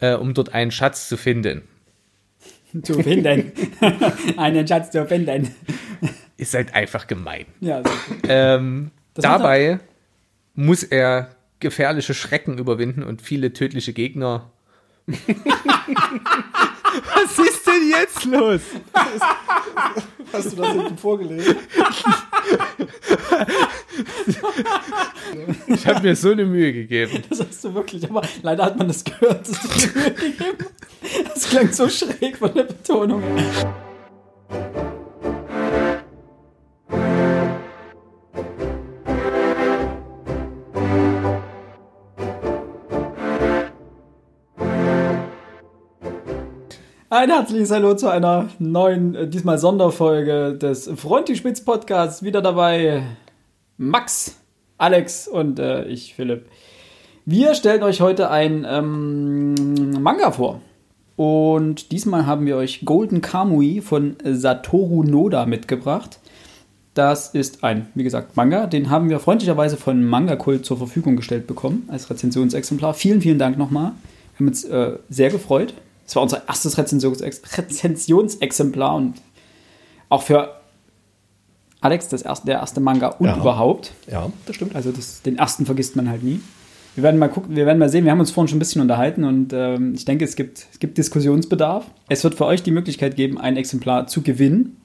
äh, um dort einen Schatz zu finden. Zu finden. einen Schatz zu finden. Ist halt einfach gemein. Ja, ähm, dabei muss er gefährliche Schrecken überwinden und viele tödliche Gegner. Was ist denn jetzt los? Hast du das hinten vorgelesen? Ich habe mir so eine Mühe gegeben. Das hast du wirklich, aber leider hat man das gehört. Das, hast du Mühe gegeben. das klang so schräg von der Betonung. Ein herzliches Hallo zu einer neuen, äh, diesmal Sonderfolge des Frontispitz Podcasts. Wieder dabei Max, Alex und äh, ich, Philipp. Wir stellen euch heute ein ähm, Manga vor. Und diesmal haben wir euch Golden Kamui von Satoru Noda mitgebracht. Das ist ein, wie gesagt, Manga. Den haben wir freundlicherweise von Manga Kult zur Verfügung gestellt bekommen als Rezensionsexemplar. Vielen, vielen Dank nochmal. Wir haben uns äh, sehr gefreut. Das war unser erstes Rezensions Rezensionsexemplar und auch für Alex das erste, der erste Manga und Ja. überhaupt. Ja, das stimmt. Also das, den ersten vergisst man halt nie. Wir werden mal gucken, wir werden mal sehen. Wir haben uns vorhin schon ein bisschen unterhalten und ähm, ich denke, es gibt, es gibt Diskussionsbedarf. Es wird für euch die Möglichkeit geben, ein Exemplar zu gewinnen.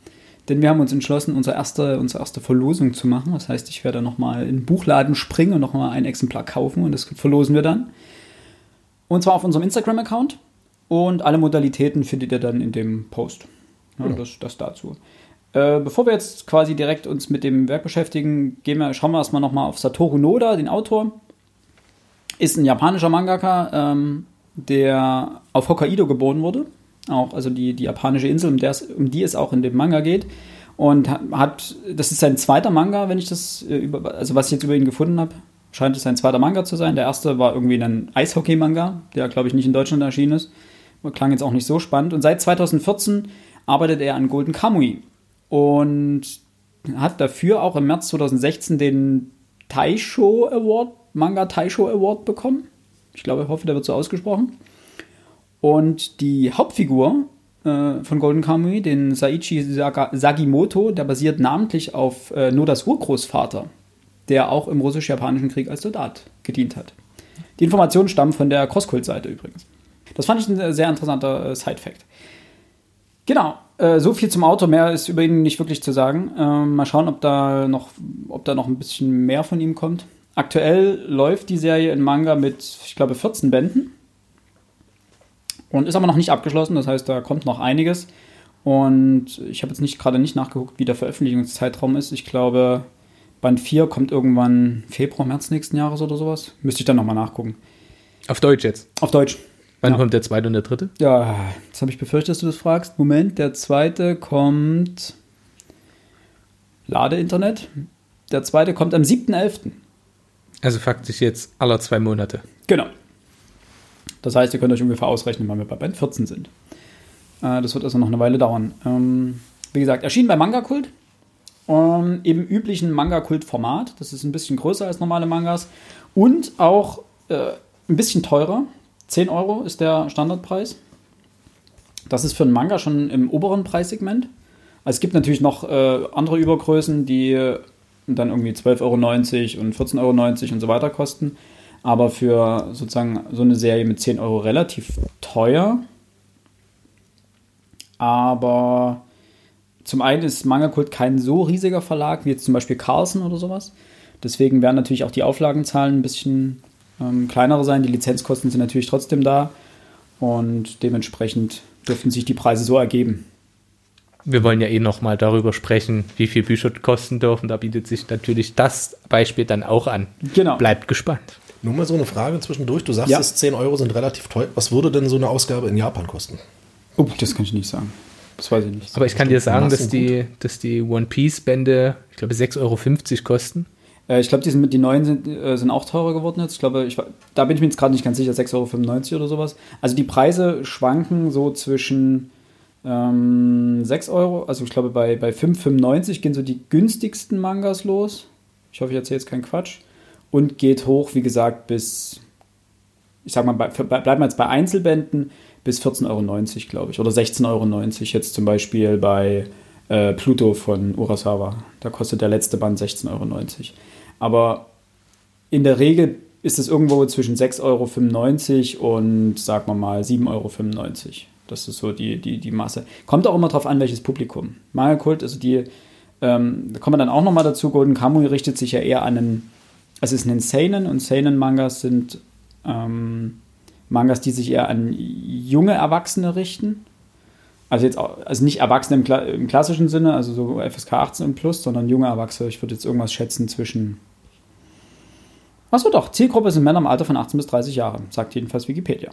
Denn wir haben uns entschlossen, unsere erste, unsere erste Verlosung zu machen. Das heißt, ich werde nochmal in den Buchladen springen und nochmal ein Exemplar kaufen und das verlosen wir dann. Und zwar auf unserem Instagram-Account. Und alle Modalitäten findet ihr dann in dem Post. Ja, das, das dazu. Äh, bevor wir jetzt quasi direkt uns mit dem Werk beschäftigen, gehen wir, schauen wir erstmal nochmal auf Satoru Noda, den Autor. Ist ein japanischer Mangaka, ähm, der auf Hokkaido geboren wurde. Auch, also die, die japanische Insel, um, um die es auch in dem Manga geht. Und ha- hat, das ist sein zweiter Manga, wenn ich das äh, über, also was ich jetzt über ihn gefunden habe, scheint es sein zweiter Manga zu sein. Der erste war irgendwie ein Eishockey-Manga, der glaube ich nicht in Deutschland erschienen ist. Klang jetzt auch nicht so spannend. Und seit 2014 arbeitet er an Golden Kamui und hat dafür auch im März 2016 den Taisho Award, Manga Taisho Award bekommen. Ich glaube, ich hoffe, der wird so ausgesprochen. Und die Hauptfigur äh, von Golden Kamui, den Saichi Sagimoto, der basiert namentlich auf äh, Nodas Urgroßvater, der auch im russisch-japanischen Krieg als Soldat gedient hat. Die Informationen stammen von der Crosskult-Seite übrigens. Das fand ich ein sehr interessanter äh, Side-Fact. Genau, äh, so viel zum Autor, mehr ist über ihn nicht wirklich zu sagen. Ähm, mal schauen, ob da, noch, ob da noch ein bisschen mehr von ihm kommt. Aktuell läuft die Serie in Manga mit, ich glaube, 14 Bänden. Und ist aber noch nicht abgeschlossen, das heißt, da kommt noch einiges. Und ich habe jetzt nicht gerade nicht nachgeguckt, wie der Veröffentlichungszeitraum ist. Ich glaube, Band 4 kommt irgendwann Februar, März nächsten Jahres oder sowas. Müsste ich dann nochmal nachgucken. Auf Deutsch jetzt. Auf Deutsch. Wann Ja. kommt der zweite und der dritte? Ja, jetzt habe ich befürchtet, dass du das fragst. Moment, der zweite kommt. Lade-Internet. Der zweite kommt am 7.11. Also faktisch jetzt aller zwei Monate. Genau. Das heißt, ihr könnt euch ungefähr ausrechnen, wann wir bei Band 14 sind. Äh, das wird also noch eine Weile dauern. Ähm, wie gesagt, erschienen bei Manga Kult. Ähm, Im üblichen Manga Kult-Format. Das ist ein bisschen größer als normale Mangas. Und auch äh, ein bisschen teurer. 10 Euro ist der Standardpreis. Das ist für einen Manga schon im oberen Preissegment. Also es gibt natürlich noch äh, andere Übergrößen, die dann irgendwie 12,90 Euro und 14,90 Euro und so weiter kosten. Aber für sozusagen so eine Serie mit 10 Euro relativ teuer. Aber zum einen ist Manga Kult kein so riesiger Verlag wie jetzt zum Beispiel Carlsen oder sowas. Deswegen werden natürlich auch die Auflagenzahlen ein bisschen ähm, kleinere sein. Die Lizenzkosten sind natürlich trotzdem da. Und dementsprechend dürften sich die Preise so ergeben. Wir wollen ja eh noch mal darüber sprechen, wie viel Bücher kosten dürfen. Da bietet sich natürlich das Beispiel dann auch an. Genau. Bleibt gespannt. Nur mal so eine Frage zwischendurch. Du sagst, Ja. es 10 Euro sind relativ teuer. Was würde denn so eine Ausgabe in Japan kosten? Oh, das kann ich nicht sagen. Das weiß ich nicht. Aber ich kann dir sagen, dass die, dass die One Piece Bände, ich glaube, 6,50 Euro kosten. Äh, ich glaube, die, die neuen sind, äh, sind auch teurer geworden jetzt. Ich glaube, ich, da bin ich mir jetzt gerade nicht ganz sicher, 6,95 Euro oder sowas. Also die Preise schwanken so zwischen ähm, 6 Euro, also ich glaube bei, bei 5,95 gehen so die günstigsten Mangas los. Ich hoffe, ich erzähle jetzt keinen Quatsch. Und geht hoch, wie gesagt, bis ich sag mal, bei, bleiben wir jetzt bei Einzelbänden bis 14,90 Euro, glaube ich. Oder 16,90 Euro jetzt zum Beispiel bei äh, Pluto von Urasawa. Da kostet der letzte Band 16,90 Euro. Aber in der Regel ist es irgendwo zwischen 6,95 Euro und, sagen wir mal, 7,95 Euro. Das ist so die, die, die Masse. Kommt auch immer darauf an, welches Publikum. Manga Kult, also die, ähm, da kommen wir dann auch nochmal dazu, Golden Kamuy richtet sich ja eher an einen, es ist ein Seinen und Seinen-Mangas sind ähm, Mangas, die sich eher an junge Erwachsene richten. Also jetzt also nicht Erwachsene im, im klassischen Sinne, also so FSK 18 und plus, sondern junge Erwachsene. Ich würde jetzt irgendwas schätzen zwischen. Achso, doch. Zielgruppe sind Männer im Alter von 18 bis 30 Jahre, sagt jedenfalls Wikipedia.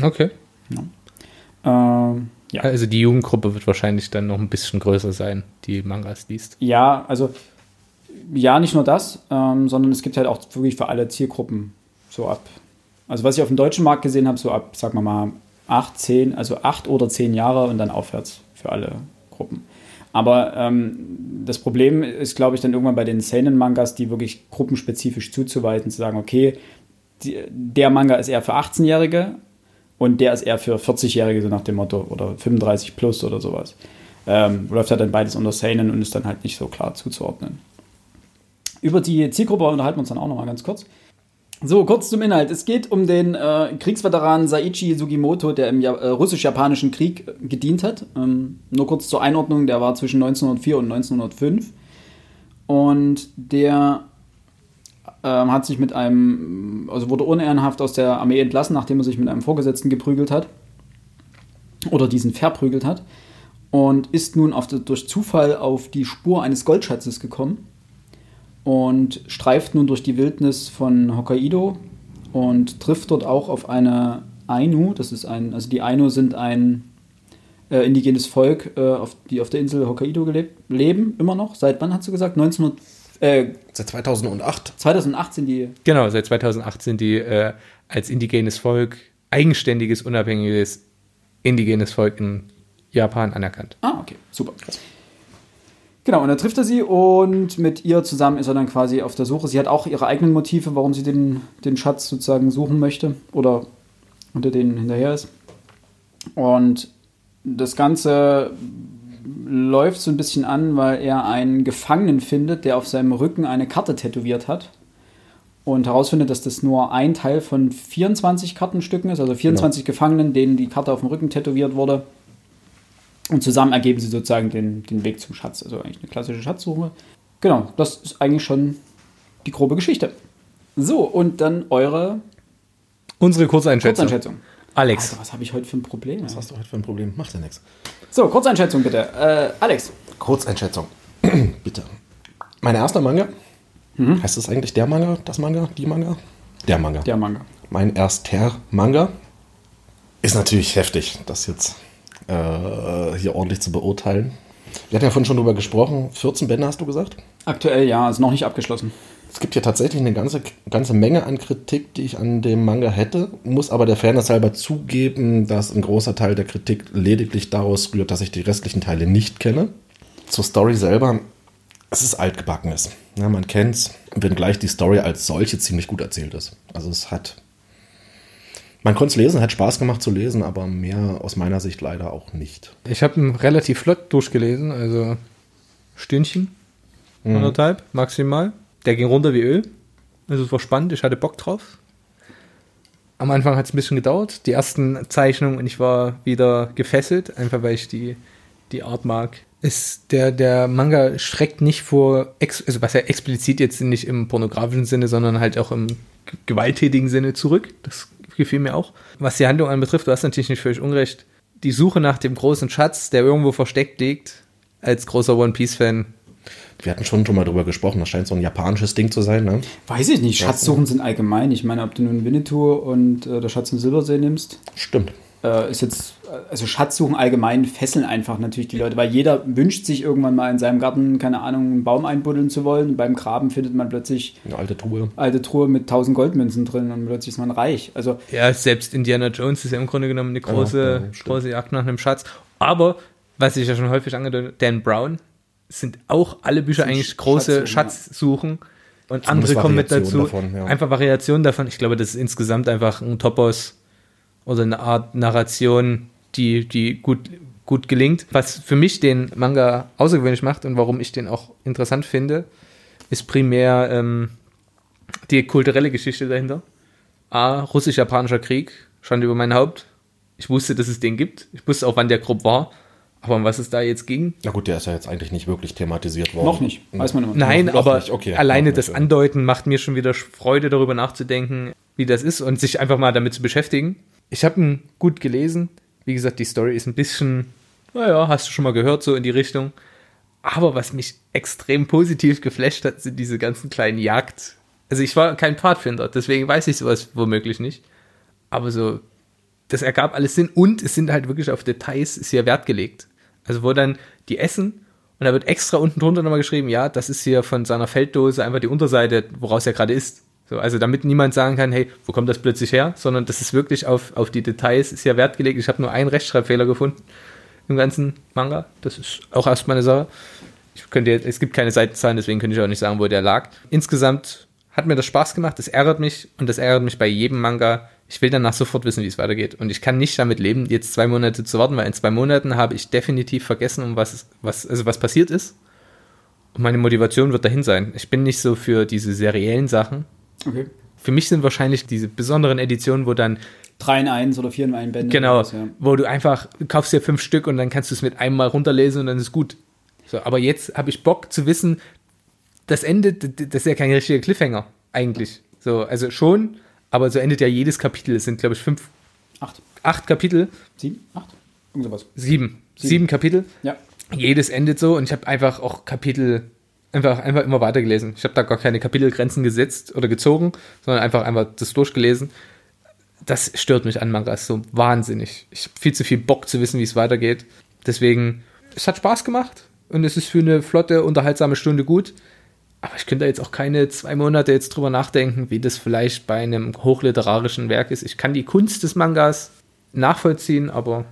Okay. Ja. Ähm, ja. Also die Jugendgruppe wird wahrscheinlich dann noch ein bisschen größer sein, die Mangas liest. Ja, also ja, nicht nur das, ähm, sondern es gibt halt auch wirklich für alle Zielgruppen so ab. Also was ich auf dem deutschen Markt gesehen habe, so ab, sagen wir mal, 8, 10, also 8 oder 10 Jahre und dann aufwärts für alle Gruppen. Aber ähm, das Problem ist, glaube ich, dann irgendwann bei den Seinen-Mangas, die wirklich gruppenspezifisch zuzuweisen, zu sagen, okay, die, der Manga ist eher für 18-Jährige und der ist eher für 40-Jährige, so nach dem Motto, oder 35 plus oder sowas. Ähm, läuft halt dann beides unter Seinen und ist dann halt nicht so klar zuzuordnen. Über die Zielgruppe unterhalten wir uns dann auch nochmal ganz kurz. So, kurz zum Inhalt. Es geht um den äh, Kriegsveteran Saichi Sugimoto, der im ja äh, russisch-japanischen Krieg äh, gedient hat. Ähm, nur kurz zur Einordnung, der war zwischen 1904 und 1905. Und der ähm, hat sich mit einem, also wurde unehrenhaft aus der Armee entlassen, nachdem er sich mit einem Vorgesetzten geprügelt hat. Oder diesen verprügelt hat. Und ist nun auf, durch Zufall auf die Spur eines Goldschatzes gekommen und streift nun durch die Wildnis von Hokkaido und trifft dort auch auf eine Ainu. Das ist ein, also die Ainu sind ein äh, indigenes Volk, äh, auf, die auf der Insel Hokkaido gelebt, leben, immer noch. Seit wann hast du gesagt? 1900, äh, Seit 2008. 2008 sind die. Genau, seit 2008 sind die äh, als indigenes Volk, eigenständiges, unabhängiges indigenes Volk in Japan anerkannt. Ah, okay, super. Krass. Genau, und dann trifft er sie und mit ihr zusammen ist er dann quasi auf der Suche. Sie hat auch ihre eigenen Motive, warum sie den, den Schatz sozusagen suchen möchte oder unter denen hinterher ist. Und das Ganze läuft so ein bisschen an, weil er einen Gefangenen findet, der auf seinem Rücken eine Karte tätowiert hat. Und herausfindet, dass das nur ein Teil von 24 Kartenstücken ist, also 24 genau. Gefangenen, denen die Karte auf dem Rücken tätowiert wurde. Und zusammen ergeben sie sozusagen den, den Weg zum Schatz. Also eigentlich eine klassische Schatzsuche. Genau, das ist eigentlich schon die grobe Geschichte. So, und dann eure. Unsere Kurzeinschätzung. Kurzeinschätzung. Alex. Alter, was habe ich heute für ein Problem? Was hast du heute für ein Problem? Macht ja nichts. So, Kurzeinschätzung bitte. Äh, Alex. Kurzeinschätzung. bitte. Mein erster Manga. Mhm. Heißt es eigentlich der Manga, das Manga, die Manga? Der Manga. Der Manga. Mein erster Manga ist natürlich heftig, das jetzt äh, hier ordentlich zu beurteilen. Wir hatten ja vorhin schon drüber gesprochen. 14 Bände hast du gesagt? Aktuell ja, ist noch nicht abgeschlossen. Es gibt hier tatsächlich eine ganze, ganze Menge an Kritik, die ich an dem Manga hätte, muss aber der Fairness halber zugeben, dass ein großer Teil der Kritik lediglich daraus rührt, dass ich die restlichen Teile nicht kenne. Zur Story selber, es ist altgebackenes. Ja, man kennt's, wenngleich die Story als solche ziemlich gut erzählt ist. Also es hat man konnte es lesen, hat Spaß gemacht zu lesen, aber mehr aus meiner Sicht leider auch nicht. Ich habe ihn relativ flott durchgelesen, also Stündchen, mhm. anderthalb maximal. Der ging runter wie Öl. Also es war spannend, ich hatte Bock drauf. Am Anfang hat es ein bisschen gedauert, die ersten Zeichnungen und ich war wieder gefesselt, einfach weil ich die, die Art mag. Ist der, der Manga schreckt nicht vor, also was er explizit jetzt nicht im pornografischen Sinne, sondern halt auch im gewalttätigen Sinne zurück. Das gefiel mir auch. Was die Handlung anbetrifft, du hast natürlich nicht völlig unrecht. Die Suche nach dem großen Schatz, der irgendwo versteckt liegt, als großer One Piece-Fan. Wir hatten schon schon mal drüber gesprochen, das scheint so ein japanisches Ding zu sein, ne? Weiß ich nicht, Schatzsuchen sind allgemein. Ich meine, ob du nun Winnetou und äh, der Schatz im Silbersee nimmst. Stimmt äh, ist jetzt, also Schatzsuchen allgemein fesseln einfach natürlich die Leute, weil jeder wünscht sich irgendwann mal in seinem Garten, keine Ahnung, einen Baum einbuddeln zu wollen. Und beim Graben findet man plötzlich eine alte Truhe. Alte Truhe mit tausend Goldmünzen drin und plötzlich ist man reich. Also ja, selbst Indiana Jones ist ja im Grunde genommen eine große, ja, ja, große Jagd nach einem Schatz. Aber, was ich ja schon häufig angedeutet Dan Brown, sind auch alle Bücher eigentlich große Schatzsuchen. Ja. und andere kommen mit dazu. Davon, ja. Einfach Variationen davon. Ich glaube, das ist insgesamt einfach ein Topos oder eine Art Narration, die, die gut, gut gelingt. Was für mich den Manga außergewöhnlich macht und warum ich den auch interessant finde, ist primär ähm, die kulturelle Geschichte dahinter. A, russisch-japanischer Krieg, stand über mein Haupt. Ich wusste, dass es den gibt. Ich wusste auch, wann der grob war. Aber um was es da jetzt ging? Na gut, der ist ja jetzt eigentlich nicht wirklich thematisiert worden. Noch nicht, weiß man immer. Nein, noch aber nicht, okay, alleine das. Andeuten macht mir schon wieder Freude, darüber nachzudenken, wie das ist und sich einfach mal damit zu beschäftigen. Ich habe ihn gut gelesen. Wie gesagt, die Story ist ein bisschen, naja, hast du schon mal gehört, so in die Richtung. Aber was mich extrem positiv geflasht hat, sind diese ganzen kleinen Jagd. Also ich war kein Pfadfinder, deswegen weiß ich sowas womöglich nicht. Aber so, das ergab alles Sinn und es sind halt wirklich auf Details sehr Wert gelegt. Also wo dann die essen und da wird extra unten drunter nochmal geschrieben, ja, das ist hier von seiner Felddose einfach die Unterseite, woraus er gerade isst. So, also damit niemand sagen kann, hey, wo kommt das plötzlich her? Sondern das ist wirklich auf, auf die Details sehr Wert gelegt. Ich habe nur einen Rechtschreibfehler gefunden im ganzen Manga. Das ist auch erstmal eine Sache. Ich könnte jetzt, es gibt keine Seitenzahlen, deswegen könnte ich auch nicht sagen, wo der lag. Insgesamt hat mir das Spaß gemacht, das ärgert mich und das ärgert mich bei jedem Manga. Ich will danach sofort wissen, wie es weitergeht. Und ich kann nicht damit leben, jetzt zwei Monate zu warten, weil in zwei Monaten habe ich definitiv vergessen, um was, was, also was passiert ist. Und meine Motivation wird dahin sein. Ich bin nicht so für diese seriellen Sachen. Okay. Für mich sind wahrscheinlich diese besonderen Editionen, wo dann 3 in 1 oder 4 in 1 Bände. Genau, was, ja. wo du einfach du kaufst dir fünf Stück und dann kannst du es mit einem Mal runterlesen und dann ist gut. So, aber jetzt habe ich Bock zu wissen, das Ende, das ist ja kein richtiger Cliffhanger eigentlich. So, also schon, aber so endet ja jedes Kapitel. Es sind, glaube ich, fünf, 8, acht Kapitel, 7, 8? Irgend sowas. sieben, sieben, Sieben. Kapitel. Ja. Jedes endet so und ich habe einfach auch Kapitel einfach, einfach immer weitergelesen. Ich habe da gar keine Kapitelgrenzen gesetzt oder gezogen, sondern einfach einfach das durchgelesen. Das stört mich an Mangas so wahnsinnig. Ich habe viel zu viel Bock zu wissen, wie es weitergeht. Deswegen, es hat Spaß gemacht und es ist für eine flotte, unterhaltsame Stunde gut. Aber ich könnte da jetzt auch keine zwei Monate jetzt drüber nachdenken, wie das vielleicht bei einem hochliterarischen Werk ist. Ich kann die Kunst des Mangas nachvollziehen, aber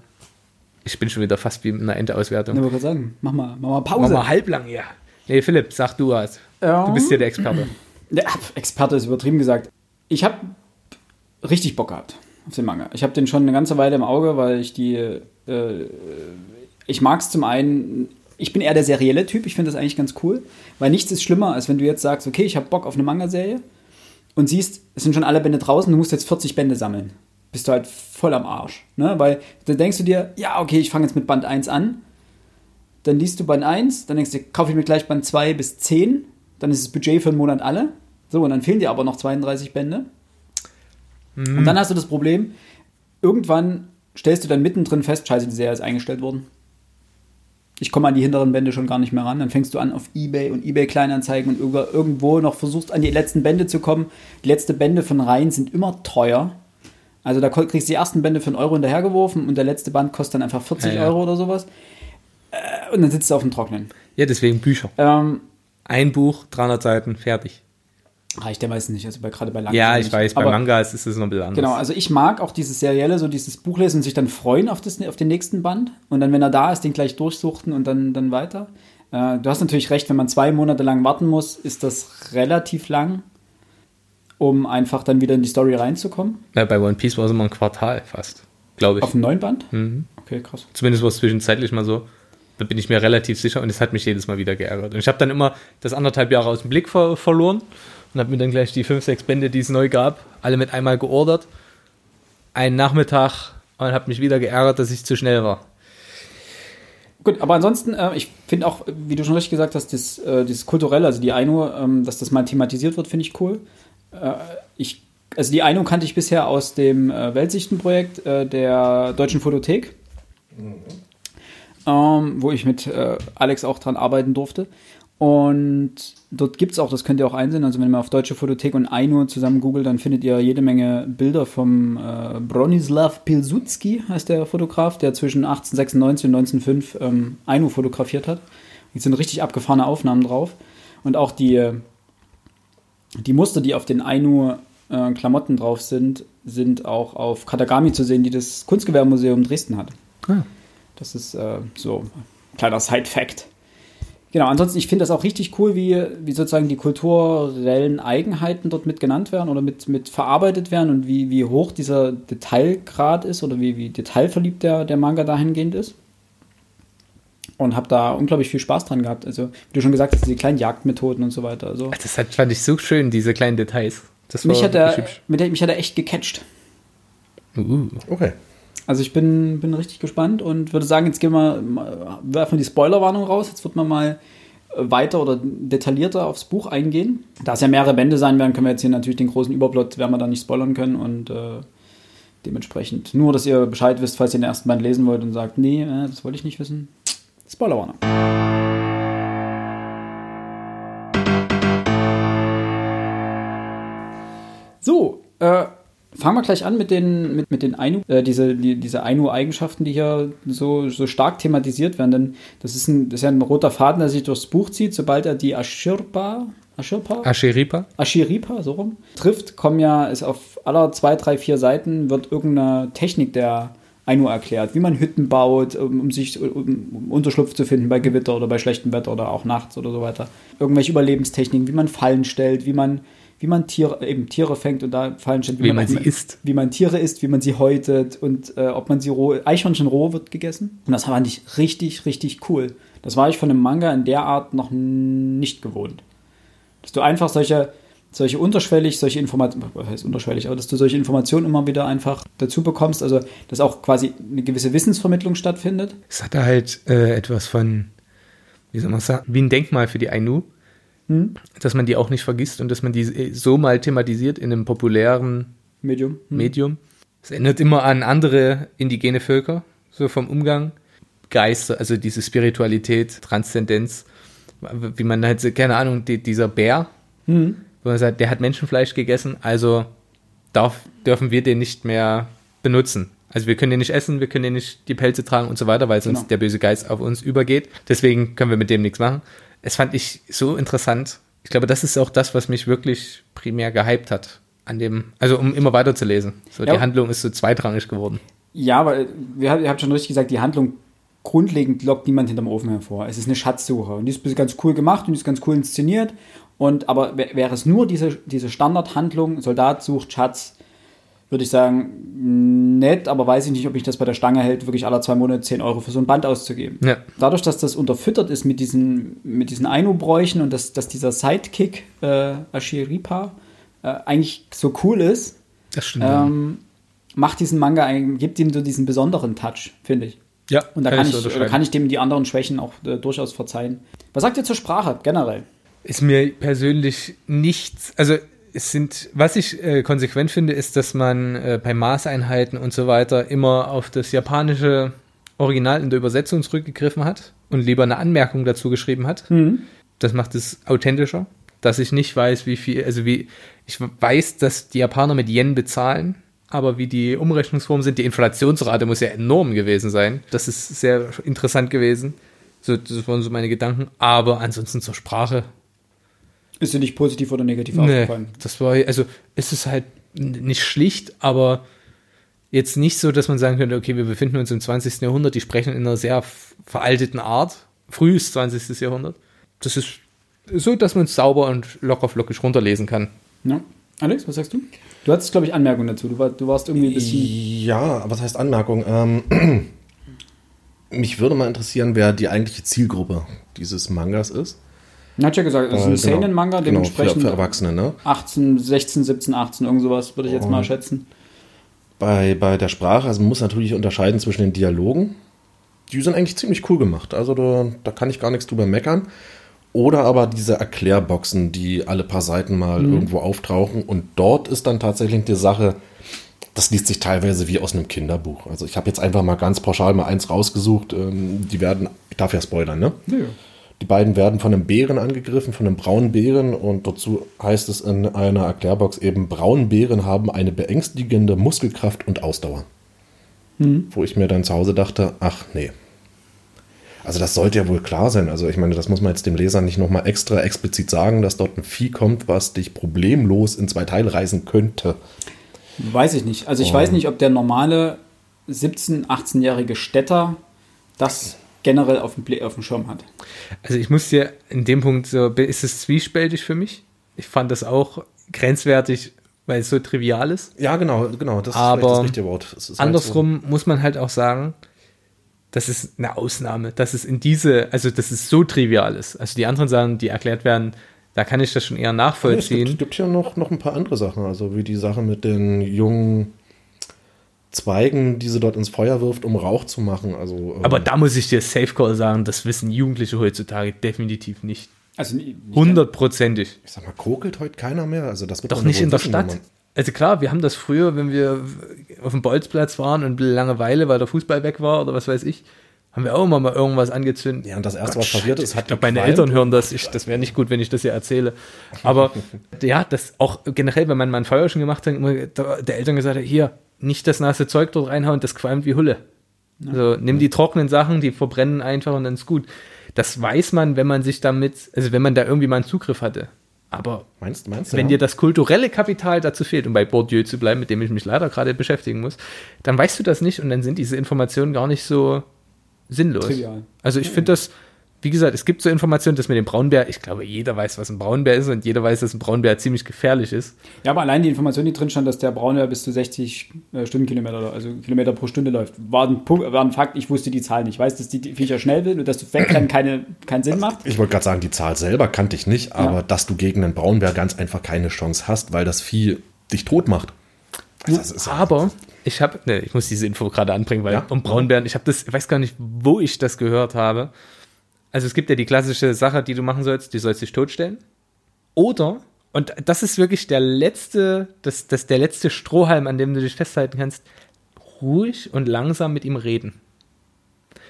ich bin schon wieder fast wie in einer Endauswertung. Ich wollte gerade sagen, mach mal, mach mal Mach Pause. mal halblang, ja. Nee, Philipp, sag du was. Ja. Du bist ja der Experte. Ja, Experte ist übertrieben gesagt. Ich habe richtig Bock gehabt auf den Manga. Ich habe den schon eine ganze Weile im Auge, weil ich die. Äh, ich mag es zum einen. Ich bin eher der serielle Typ. Ich finde das eigentlich ganz cool, weil nichts ist schlimmer, als wenn du jetzt sagst, okay, ich habe Bock auf eine Manga-Serie und siehst, es sind schon alle Bände draußen, du musst jetzt 40 Bände sammeln. Bist du halt voll am Arsch. Ne? Weil dann denkst du dir, ja, okay, ich fange jetzt mit Band 1 an. Dann liest du Band 1, dann denkst du, kaufe ich mir gleich Band 2 bis 10. Dann ist das Budget für einen Monat alle. So, und dann fehlen dir aber noch 32 Bände. Und dann hast du das Problem, irgendwann stellst du dann mittendrin fest, scheiße, die Serie ist eingestellt worden. Ich komme an die hinteren Bände schon gar nicht mehr ran. Dann fängst du an auf Ebay und Ebay Kleinanzeigen und irgendwo noch versuchst an die letzten Bände zu kommen. Die letzten Bände von Reihen sind immer teuer. Also da kriegst du die ersten Bände für einen Euro hinterhergeworfen und der letzte Band kostet dann einfach 40 Ja, ja. Euro oder sowas. Äh, Und dann sitzt du auf dem Trocknen. Ja, deswegen Bücher. Ähm, Ein Buch, 300 Seiten, fertig. reicht ja meistens nicht, also bei, gerade bei langen Ja, ich nicht. weiß, bei Mangas ist es noch ein bisschen anders. Genau, also ich mag auch dieses Serielle, so dieses Buch lesen und sich dann freuen auf, das, auf den nächsten Band. Und dann, wenn er da ist, den gleich durchsuchten und dann, dann weiter. Äh, du hast natürlich recht, wenn man zwei Monate lang warten muss, ist das relativ lang, um einfach dann wieder in die Story reinzukommen. Ja, bei One Piece war es immer ein Quartal fast, glaube ich. Auf dem neuen Band? Mhm. Okay, krass. Zumindest war es zwischenzeitlich mal so. Da bin ich mir relativ sicher und es hat mich jedes Mal wieder geärgert. Und ich habe dann immer das anderthalb Jahre aus dem Blick ver verloren und habe mir dann gleich die fünf, sechs Bände, die es neu gab, alle mit einmal geordert. Einen Nachmittag und habe mich wieder geärgert, dass ich zu schnell war. Gut, aber ansonsten, äh, ich finde auch, wie du schon richtig gesagt hast, das, äh, dieses Kulturelle, also die Aino, ähm, dass das mal thematisiert wird, finde ich cool. Äh, ich, also die Aino kannte ich bisher aus dem äh, Weltsichtenprojekt äh, der Deutschen Photothek, ähm, wo ich mit äh, Alex auch dran arbeiten durfte. Und dort gibt es auch, das könnt ihr auch einsehen, also wenn ihr mal auf Deutsche Photothek und Aino zusammen googelt, dann findet ihr jede Menge Bilder vom äh, Bronislaw Pilsudski, heißt der Fotograf, der zwischen 1896 und 1905 ähm, Aino fotografiert hat. Jetzt sind richtig abgefahrene Aufnahmen drauf. Und auch die, äh, die Muster, die auf den Ainu-Klamotten drauf sind, sind auch auf Katagami zu sehen, die das Kunstgewerbemuseum Dresden hat. Ah. Das ist äh, so ein kleiner Side-Fact. Genau, ansonsten, ich finde das auch richtig cool, wie, wie sozusagen die kulturellen Eigenheiten dort mit genannt werden oder mit, mit verarbeitet werden und wie, wie hoch dieser Detailgrad ist oder wie, wie detailverliebt der, der Manga dahingehend ist. Und habe da unglaublich viel Spaß dran gehabt. Also, wie du schon gesagt hast, diese kleinen Jagdmethoden und so weiter. Also, Das hat, fand ich so schön, diese kleinen Details. Das mich, hat er, mich hat er echt gecatcht. Uh. Okay. Also ich bin, bin richtig gespannt und würde sagen, jetzt gehen wir, werfen wir die Spoilerwarnung raus. Jetzt wird man mal weiter oder detaillierter aufs Buch eingehen. Da es ja mehrere Bände sein werden, können wir jetzt hier natürlich den großen Überplot, werden wir da nicht spoilern können und äh, dementsprechend nur, dass ihr Bescheid wisst, falls ihr den ersten Band lesen wollt und sagt, nee, äh, das wollte ich nicht wissen. Spoilerwarnung. So, äh, fangen wir gleich an mit den, mit, mit den Ainu, äh, diese, die, diese Ainu-Eigenschaften, die hier so, so stark thematisiert werden. Denn das ist, ein, das ist ja ein roter Faden, der sich durchs Buch zieht. Sobald er die Ashirpa, Ashirpa, Asheripa? Ashiripa, so rum, trifft, kommen ja, ist auf aller zwei, drei, vier Seiten wird irgendeine Technik der Ainu erklärt, wie man Hütten baut, um, um sich um, um Unterschlupf zu finden bei Gewitter oder bei schlechtem Wetter oder auch nachts oder so weiter. Irgendwelche Überlebenstechniken, wie man Fallen stellt, wie man, wie man Tiere, eben Tiere fängt und da Fallen stellt, Wie man sie isst. wie man Tiere isst, wie man sie häutet und äh, ob man sie roh, Eichhörnchen roh wird gegessen. Und das fand ich richtig, richtig cool. Das war ich von einem Manga in der Art noch nicht gewohnt. Dass du einfach solche, solche unterschwellig, solche Informationen, was heißt unterschwellig, aber dass du solche Informationen immer wieder einfach dazu bekommst, also dass auch quasi eine gewisse Wissensvermittlung stattfindet. Es hatte halt äh, etwas von, wie soll man sagen, wie ein Denkmal für die Ainu, Hm? dass man die auch nicht vergisst und dass man die äh, so mal thematisiert in einem populären Medium. Hm. Medium. Es erinnert immer an andere indigene Völker, so vom Umgang. Geister, also diese Spiritualität, Transzendenz, wie man halt, keine Ahnung, die, dieser Bär, Hm. wo man sagt, der hat Menschenfleisch gegessen, also darf, dürfen wir den nicht mehr benutzen. Also wir können den nicht essen, wir können den nicht die Pelze tragen und so weiter, weil sonst Genau. der böse Geist auf uns übergeht. Deswegen können wir mit dem nichts machen. Es fand ich so interessant. Ich glaube, das ist auch das, was mich wirklich primär gehypt hat an dem, also um immer weiter zu lesen. So, Ja. die Handlung ist so zweitrangig geworden. Ja, weil wir, ihr habt schon richtig gesagt, die Handlung grundlegend lockt niemand hinterm Ofen hervor. Es ist eine Schatzsuche und die ist ganz cool gemacht und die ist ganz cool inszeniert. Und aber wär- wäre es nur diese, diese Standardhandlung, Soldat sucht Schatz, würde ich sagen, nett, aber weiß ich nicht, ob ich das bei der Stange hält, wirklich alle zwei Monate 10 Euro für so ein Band auszugeben. Ja. Dadurch, dass das unterfüttert ist mit diesen, mit diesen Ainu-Bräuchen und dass, dass dieser Sidekick, äh, Ashiripa, äh, eigentlich so cool ist, Das stimmt. ähm, macht diesen Manga, ein, gibt ihm so diesen besonderen Touch, finde ich. ja, Und da kann, ich, oder kann ich dem die anderen Schwächen auch äh, durchaus verzeihen. Was sagt ihr zur Sprache generell? ist mir persönlich nichts, also es sind, was ich äh, konsequent finde, ist, dass man äh, bei Maßeinheiten und so weiter immer auf das japanische Original in der Übersetzung zurückgegriffen hat und lieber eine Anmerkung dazu geschrieben hat. Das macht es authentischer, dass ich nicht weiß, wie viel, also wie, ich weiß, dass die Japaner mit Yen bezahlen, aber wie die Umrechnungsformen sind, die Inflationsrate muss ja enorm gewesen sein. Das ist sehr interessant gewesen. So, das waren so meine Gedanken. Aber ansonsten zur Sprache, Ist dir nicht positiv oder negativ Nee, aufgefallen? das war, also es ist halt nicht schlicht, aber jetzt nicht so, dass man sagen könnte, okay, wir befinden uns im 20. Jahrhundert, die sprechen in einer sehr veralteten Art, frühes 20. Jahrhundert. Das ist so, dass man es sauber und locker flockig runterlesen kann. Ja. Alex, was sagst du? Du hattest, glaube ich, Anmerkungen dazu. Du, war, du warst irgendwie ein bisschen. Ja, was heißt Anmerkung? Ähm, mich würde mal interessieren, wer die eigentliche Zielgruppe dieses Mangas ist. Hat ja gesagt, das ist Äh, ein Seinen-Manga, genau, für, dementsprechend für Erwachsene, ne? 18, 16, 17, 18, irgend sowas, würde ich jetzt mal schätzen. Bei, bei der Sprache, also man muss natürlich unterscheiden zwischen den Dialogen. Die sind eigentlich ziemlich cool gemacht. Also da, da kann ich gar nichts drüber meckern. Oder aber diese Erklärboxen, die alle paar Seiten mal irgendwo auftauchen. Und dort ist dann tatsächlich die Sache, das liest sich teilweise wie aus einem Kinderbuch. Also ich habe jetzt einfach mal ganz pauschal mal eins rausgesucht. Ähm, die werden, ich darf ja spoilern, ne? Ja. Die beiden werden von einem Bären angegriffen, von einem braunen Bären. Und dazu heißt es in einer Erklärbox eben, Braunbären haben eine beängstigende Muskelkraft und Ausdauer. Wo ich mir dann zu Hause dachte, ach nee. Also das sollte ja wohl klar sein. Also ich meine, das muss man jetzt dem Leser nicht nochmal extra explizit sagen, dass dort ein Vieh kommt, was dich problemlos in zwei Teile reißen könnte. Weiß ich nicht. Also ich weiß nicht, ob der normale 17-, 18-jährige Städter das generell auf dem, auf dem Schirm hat. Also ich muss dir in dem Punkt so, ist es zwiespältig für mich. Ich fand das auch grenzwertig, weil es so trivial ist. Ja, genau, genau. Das Aber ist das richtige Wort. Es ist halt Andersrum muss man halt auch sagen, das ist eine Ausnahme, dass es in diese, also dass es so trivial ist. Also die anderen Sachen, die erklärt werden, da kann ich das schon eher So, es nachvollziehen. gibt, gibt ja noch, noch ein paar andere Sachen, also wie die Sache mit den jungen Zweigen, die sie dort ins Feuer wirft, um Rauch zu machen. Also, ähm, Aber da muss ich dir Safe Call sagen, das wissen Jugendliche heutzutage definitiv nicht. Also Hundertprozentig. ich sag mal, kokelt heute keiner mehr. Also das wird Doch nicht in der Stadt. Also klar, wir haben das früher, wenn wir auf dem Bolzplatz waren und Langeweile, weil der Fußball weg war oder was weiß ich, haben wir auch immer mal irgendwas angezündet. Ja, und das erste, was passiert ist, hat Ich glaube, meine. Eltern hören das. Ich, das wäre nicht gut, wenn ich das hier erzähle. Aber ja, das auch generell, wenn man mal ein Feuer schon gemacht hat, immer der, der Eltern gesagt hat, hier, nicht das nasse Zeug dort reinhauen, das qualmt wie Hulle. Also nimm die trockenen Sachen, die verbrennen einfach und dann ist gut. Das weiß man, wenn man sich damit, also wenn man da irgendwie mal einen Zugriff hatte. Aber Meinst, meinst du? wenn ja? dir das kulturelle Kapital dazu fehlt, um bei Bourdieu zu bleiben, mit dem ich mich leider gerade beschäftigen muss, dann weißt du das nicht und dann sind diese Informationen gar nicht so sinnlos. Trivial. Also ich finde das, wie gesagt, es gibt so Informationen, dass mit dem Braunbär, ich glaube, jeder weiß, was ein Braunbär ist und jeder weiß, dass ein Braunbär ziemlich gefährlich ist. Ja, aber allein die Information, die drin stand, dass der Braunbär bis zu 60 äh, Stundenkilometer, also Kilometer pro Stunde läuft, war ein, Punkt, war ein Fakt. Ich wusste die Zahl nicht. Ich weiß, dass die Viecher schnell sind und dass du wegrennen keine, keinen Sinn macht. Ich wollte gerade sagen, die Zahl selber kannte ich nicht, aber dass du gegen einen Braunbär ganz einfach keine Chance hast, weil das Vieh dich tot macht. Also das ist ja- Aber ich habe, ne, ich muss diese Info gerade anbringen, weil Ja. um Braunbären, ich habe das, ich weiß gar nicht, wo ich das gehört habe. Also es gibt ja die klassische Sache, die du machen sollst, die sollst dich totstellen. Oder, und das ist wirklich der letzte, das, das der letzte Strohhalm, an dem du dich festhalten kannst, ruhig und langsam mit ihm reden.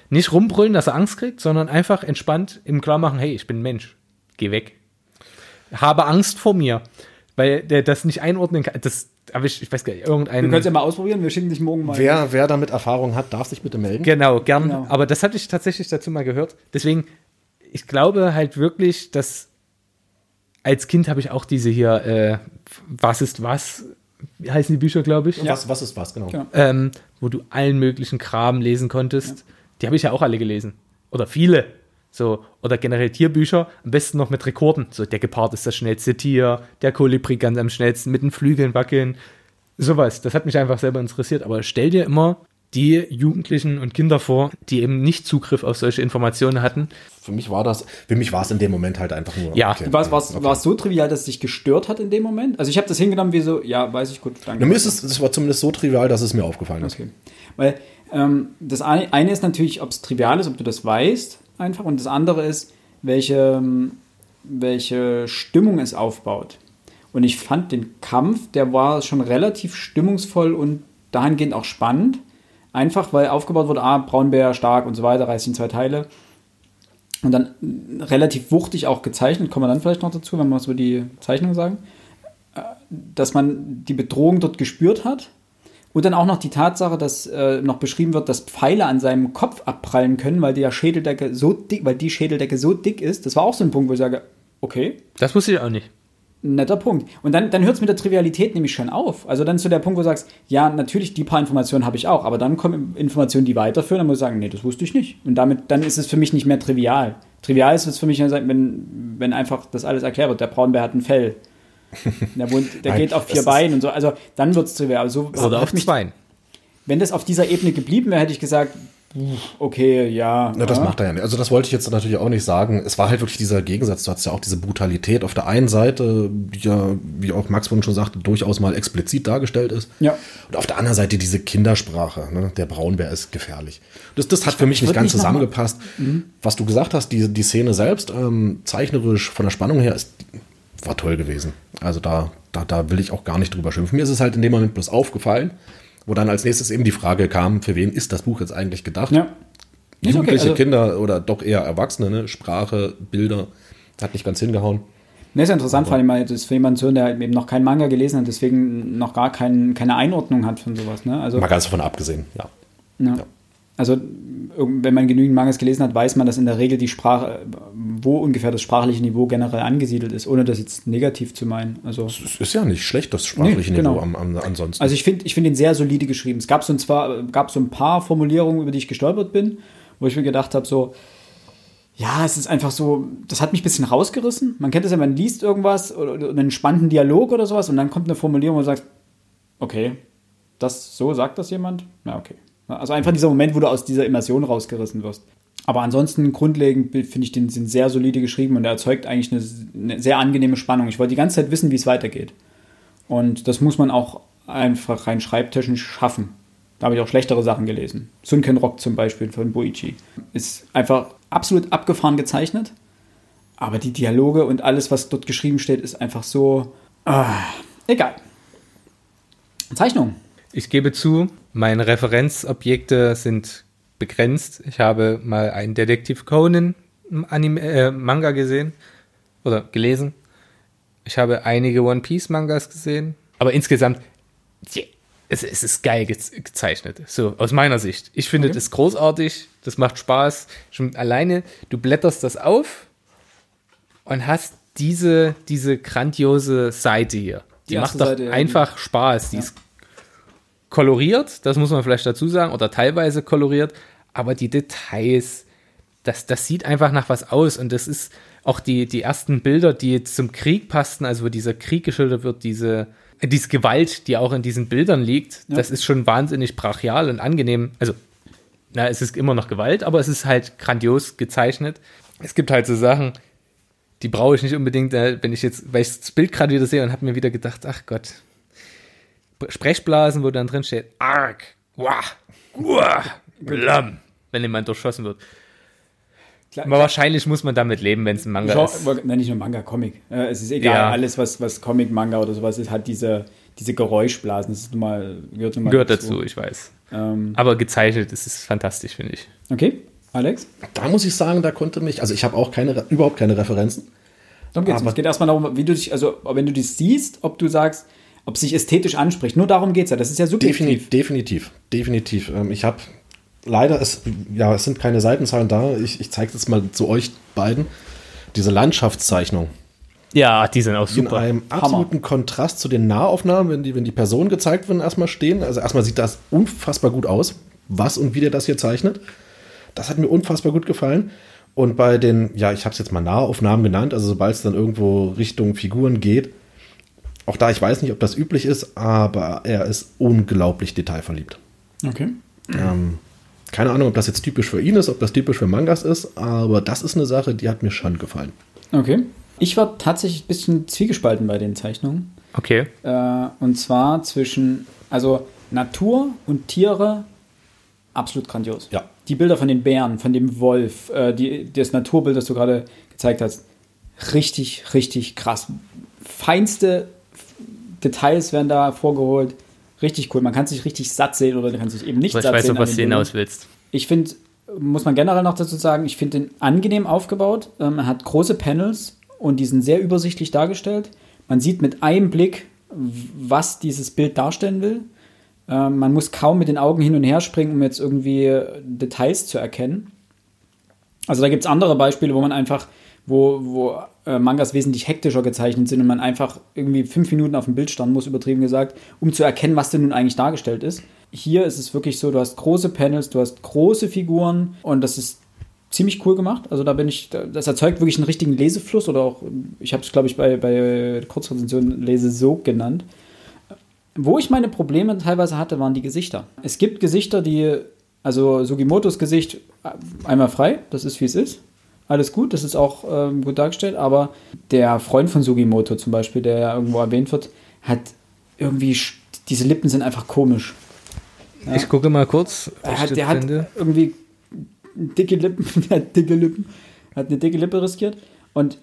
Nicht rumbrüllen, dass er Angst kriegt, sondern einfach entspannt ihm klar machen, hey, ich bin ein Mensch. Geh weg. Habe Angst vor mir. Weil der das nicht einordnen kann. Das habe ich, ich weiß gar nicht, Wir irgendein. können es ja mal ausprobieren. Wir schicken dich morgen mal. Wer, wer damit Erfahrung hat, darf sich bitte melden. Genau, gern. Genau. Aber das hatte ich tatsächlich dazu mal gehört. Deswegen, ich glaube halt wirklich, dass als Kind habe ich auch diese hier, äh, was ist was, wie heißen die Bücher, glaube ich, Was, was ist was, genau. Genau. ähm, wo du allen möglichen Kram lesen konntest. Die habe ich ja auch alle gelesen. Oder viele. So, oder generell Tierbücher, am besten noch mit Rekorden. So, der Gepard ist das schnellste Tier, der Kolibri ganz am schnellsten mit den Flügeln wackeln. Sowas, das hat mich einfach selber interessiert. Aber stell dir immer die Jugendlichen und Kinder vor, die eben nicht Zugriff auf solche Informationen hatten. Für mich war das, für mich war es in dem Moment halt einfach nur. Ja, War es Okay. so trivial, dass es dich gestört hat in dem Moment? Also ich habe das hingenommen wie so, ja, weiß ich gut, danke. Na, mir ist es, es war zumindest so trivial, dass es mir aufgefallen ist. Okay. Weil ähm, das eine eine ist natürlich, ob es trivial ist, ob du das weißt, einfach. Und das andere ist, welche, welche Stimmung es aufbaut. Und ich fand den Kampf, der war schon relativ stimmungsvoll und dahingehend auch spannend. Einfach, weil aufgebaut wurde, ah, Braunbär stark und so weiter, reißt in zwei Teile. Und dann relativ wuchtig auch gezeichnet, kommen wir dann vielleicht noch dazu, wenn wir was über die Zeichnung sagen, äh, dass man die Bedrohung dort gespürt hat. Und dann auch noch die Tatsache, dass äh, noch beschrieben wird, dass Pfeile an seinem Kopf abprallen können, weil die Schädeldecke so dick, weil die Schädeldecke so dick ist. Das war auch so ein Punkt, wo ich sage, okay, Das wusste ich auch nicht. netter Punkt. Und dann, dann hört es mit der Trivialität nämlich schon auf. Also dann so der Punkt, wo du sagst, ja, natürlich, die paar Informationen habe ich auch, aber dann kommen Informationen, die weiterführen, dann muss ich sagen, nee, das wusste ich nicht. Und damit, dann ist es für mich nicht mehr trivial. Trivial ist es für mich, wenn, wenn einfach das alles erklärt wird. Der Braunbär hat ein Fell. Der, wohnt, der Nein, geht auf vier Beinen und so. Also dann wird es trivial. Also, Oder auf mich, zwei. wenn das auf dieser Ebene geblieben wäre, hätte ich gesagt, okay, ja. Na, das ja. macht er ja nicht. Also das wollte ich jetzt natürlich auch nicht sagen. Es war halt wirklich dieser Gegensatz. Du hattest ja auch diese Brutalität auf der einen Seite, die ja, wie auch Max vorhin schon sagte, durchaus mal explizit dargestellt ist. Ja. Und auf der anderen Seite diese Kindersprache. Ne? Der Braunbär ist gefährlich. Das, das hat für mich nicht ganz nicht zusammengepasst. Was du gesagt hast, die, die Szene selbst, ähm, zeichnerisch von der Spannung her, ist, war toll gewesen. Also da, da, da will ich auch gar nicht drüber schimpfen. Mir ist es halt in dem Moment bloß aufgefallen, wo dann als nächstes eben die Frage kam, für wen ist das Buch jetzt eigentlich gedacht? Ja. Ist okay, Jugendliche also- Kinder oder doch eher Erwachsene, ne? Sprache, Bilder, hat nicht ganz hingehauen. Ne, ist ja interessant, vor allem, weil das für jemanden zu hören, der eben noch keinen Manga gelesen hat, deswegen noch gar kein, keine Einordnung hat von sowas. Ne? Also, Mal ganz davon abgesehen, ja. ja. also irgend- wenn man genügend Mangas gelesen hat, weiß man, dass in der Regel die Sprache, wo ungefähr das sprachliche Niveau generell angesiedelt ist, ohne das jetzt negativ zu meinen. Also, Es ist ja nicht schlecht, das sprachliche Nee, genau. Niveau am, am, ansonsten. also ich finde ich find ihn sehr solide geschrieben. Es gab so, ein zwar, gab so ein paar Formulierungen, über die ich gestolpert bin, wo ich mir gedacht habe, so, ja, es ist einfach so, das hat mich ein bisschen rausgerissen. Man kennt es ja, man liest irgendwas oder, oder einen spannenden Dialog oder sowas und dann kommt eine Formulierung, wo du sagst, okay, das, so sagt das jemand? Ja, okay. Also einfach dieser Moment, wo du aus dieser Immersion rausgerissen wirst. Aber ansonsten grundlegend finde ich den sind sehr solide geschrieben und er erzeugt eigentlich eine, eine, sehr angenehme Spannung. Ich wollte die ganze Zeit wissen, wie es weitergeht. Und das muss man auch einfach rein schreibtechnisch schaffen. Da habe ich auch schlechtere Sachen gelesen. Sunken Rock zum Beispiel von Boichi. Ist einfach absolut abgefahren gezeichnet. Aber die Dialoge und alles, was dort geschrieben steht, ist einfach so. Äh, egal. Zeichnung. Ich gebe zu, meine Referenzobjekte sind begrenzt. Ich habe mal einen Detektiv Conan Anime, äh, Manga gesehen oder gelesen. Ich habe einige One Piece Mangas gesehen. Aber insgesamt, yeah, es, es, ist geil gezeichnet. So, aus meiner Sicht. Ich finde okay. das großartig. Das macht Spaß. Schon alleine, du blätterst das auf und hast diese, diese grandiose Seite hier. Die, Die macht doch Seite, einfach ja. Spaß. Die ja. ist koloriert, das muss man vielleicht dazu sagen, oder teilweise koloriert, aber die Details, das, das sieht einfach nach was aus und das ist auch die, die ersten Bilder, die zum Krieg passten, also wo dieser Krieg geschildert wird, diese, diese Gewalt, die auch in diesen Bildern liegt, ja. das ist schon wahnsinnig brachial und angenehm. Also, na, es ist immer noch Gewalt, aber es ist halt grandios gezeichnet. Es gibt halt so Sachen, die brauche ich nicht unbedingt, äh, wenn ich jetzt, weil ich das Bild gerade wieder sehe und habe mir wieder gedacht, ach Gott, Sprechblasen, wo dann drin steht, arg, wah, wah, blam, wenn jemand durchschossen wird. Klar, Aber wahrscheinlich muss man damit leben, wenn es ein Manga Genre, ist. Nein, nicht nur Manga, Comic. Äh, es ist egal, ja. alles, was, was Comic, Manga oder sowas ist, hat diese, diese Geräuschblasen. Das ist nun mal, gehört, nun mal gehört dazu. dazu, ich weiß. Ähm. Aber gezeichnet ist es fantastisch, finde ich. Okay, Alex? Da muss ich sagen, da konnte mich, also ich habe auch keine, überhaupt keine Referenzen. Darum geht's. es geht erstmal darum, wie du dich, also wenn du das siehst, ob du sagst, ob es sich ästhetisch anspricht. Nur darum geht es ja. Das ist ja subjektiv. Definitiv, definitiv. Ähm, ich habe leider, es, ja, es sind keine Seitenzahlen da. Ich, ich zeige das mal zu euch beiden. Diese Landschaftszeichnung. Ja, die sind auch super. In einem absoluten Hammer. Kontrast zu den Nahaufnahmen, wenn die, wenn die Personen gezeigt werden, erstmal stehen. Also erstmal sieht das unfassbar gut aus, was und wie der das hier zeichnet. Das hat mir unfassbar gut gefallen. Und bei den, ja, ich habe es jetzt mal Nahaufnahmen genannt, also sobald es dann irgendwo Richtung Figuren geht, auch da, ich weiß nicht, ob das üblich ist, aber er ist unglaublich detailverliebt. Okay. Ähm, keine Ahnung, ob das jetzt typisch für ihn ist, ob das typisch für Mangas ist, aber das ist eine Sache, die hat mir schon gefallen. Okay. Ich war tatsächlich ein bisschen zwiegespalten bei den Zeichnungen. Okay. Äh, und zwar zwischen, also Natur und Tiere, absolut grandios. Ja. Die Bilder von den Bären, von dem Wolf, äh, die, das Naturbild, das du gerade gezeigt hast, richtig, richtig krass. Feinste Details werden da vorgeholt. Richtig cool. Man kann sich richtig satt sehen oder man kann sich eben nicht satt sehen. Ich weiß, was du hinaus willst. Ich finde, muss man generell noch dazu sagen, ich finde den angenehm aufgebaut. Ähm, er hat große Panels und die sind sehr übersichtlich dargestellt. Man sieht mit einem Blick, was dieses Bild darstellen will. Ähm, man muss kaum mit den Augen hin und her springen, um jetzt irgendwie Details zu erkennen. Also da gibt es andere Beispiele, wo man einfach wo, wo äh, Mangas wesentlich hektischer gezeichnet sind und man einfach irgendwie fünf Minuten auf dem Bild standen muss, übertrieben gesagt, um zu erkennen, was denn nun eigentlich dargestellt ist. Hier ist es wirklich so, du hast große Panels, du hast große Figuren und das ist ziemlich cool gemacht. Also da bin ich, das erzeugt wirklich einen richtigen Lesefluss oder auch, ich habe es glaube ich bei, bei Kurzrezension Lesesog genannt. Wo ich meine Probleme teilweise hatte, waren die Gesichter. Es gibt Gesichter, die, also Sugimotos Gesicht einmal frei, das ist wie es ist alles gut, das ist auch ähm, gut dargestellt, aber der Freund von Sugimoto zum Beispiel, der ja irgendwo erwähnt wird, hat irgendwie, diese Lippen sind einfach komisch. Ja. Ich gucke mal kurz. Er hat, der hat irgendwie dicke Lippen, der hat dicke Lippen, hat eine dicke Lippe riskiert und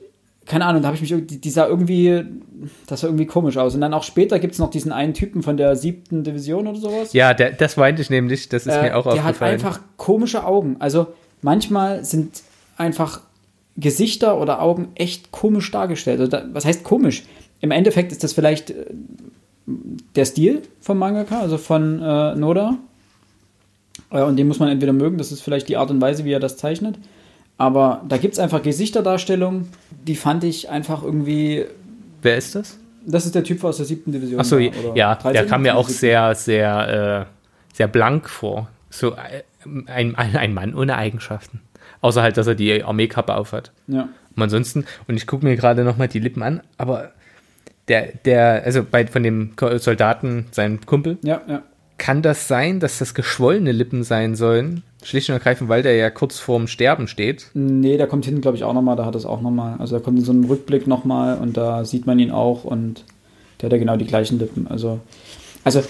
keine Ahnung, da habe ich mich irgendwie, die sah irgendwie, das sah irgendwie komisch aus. Und dann auch später gibt es noch diesen einen Typen von der siebten Division oder sowas. Ja, der, das meinte ich nämlich, das ist äh, mir auch der aufgefallen. Der hat einfach komische Augen. Also manchmal sind einfach Gesichter oder Augen echt komisch dargestellt. Also da, was heißt komisch? Im Endeffekt ist das vielleicht äh, der Stil vom Mangaka, also von äh, Noda. Äh, und den muss man entweder mögen, das ist vielleicht die Art und Weise, wie er das zeichnet. Aber da gibt es einfach Gesichterdarstellungen, die fand ich einfach irgendwie. Wer ist das? Das ist der Typ aus der siebten Division. Achso, ja, 13, der kam mir auch sehr, sehr, äh, sehr blank vor. So, äh, ein, ein, ein Mann ohne Eigenschaften. Außer halt, dass er die Armeekappe aufhat. Ja. Und ansonsten, und ich gucke mir gerade nochmal die Lippen an, aber der, der, also bei, von dem Soldaten, sein Kumpel, Ja, ja. kann das sein, dass das geschwollene Lippen sein sollen? Schlicht und ergreifend, weil der ja kurz vorm Sterben steht. Nee, da kommt hinten, glaube ich, auch nochmal, da hat es auch nochmal. Also da kommt in so einem Rückblick nochmal und da sieht man ihn auch und der hat ja genau die gleichen Lippen. Also, also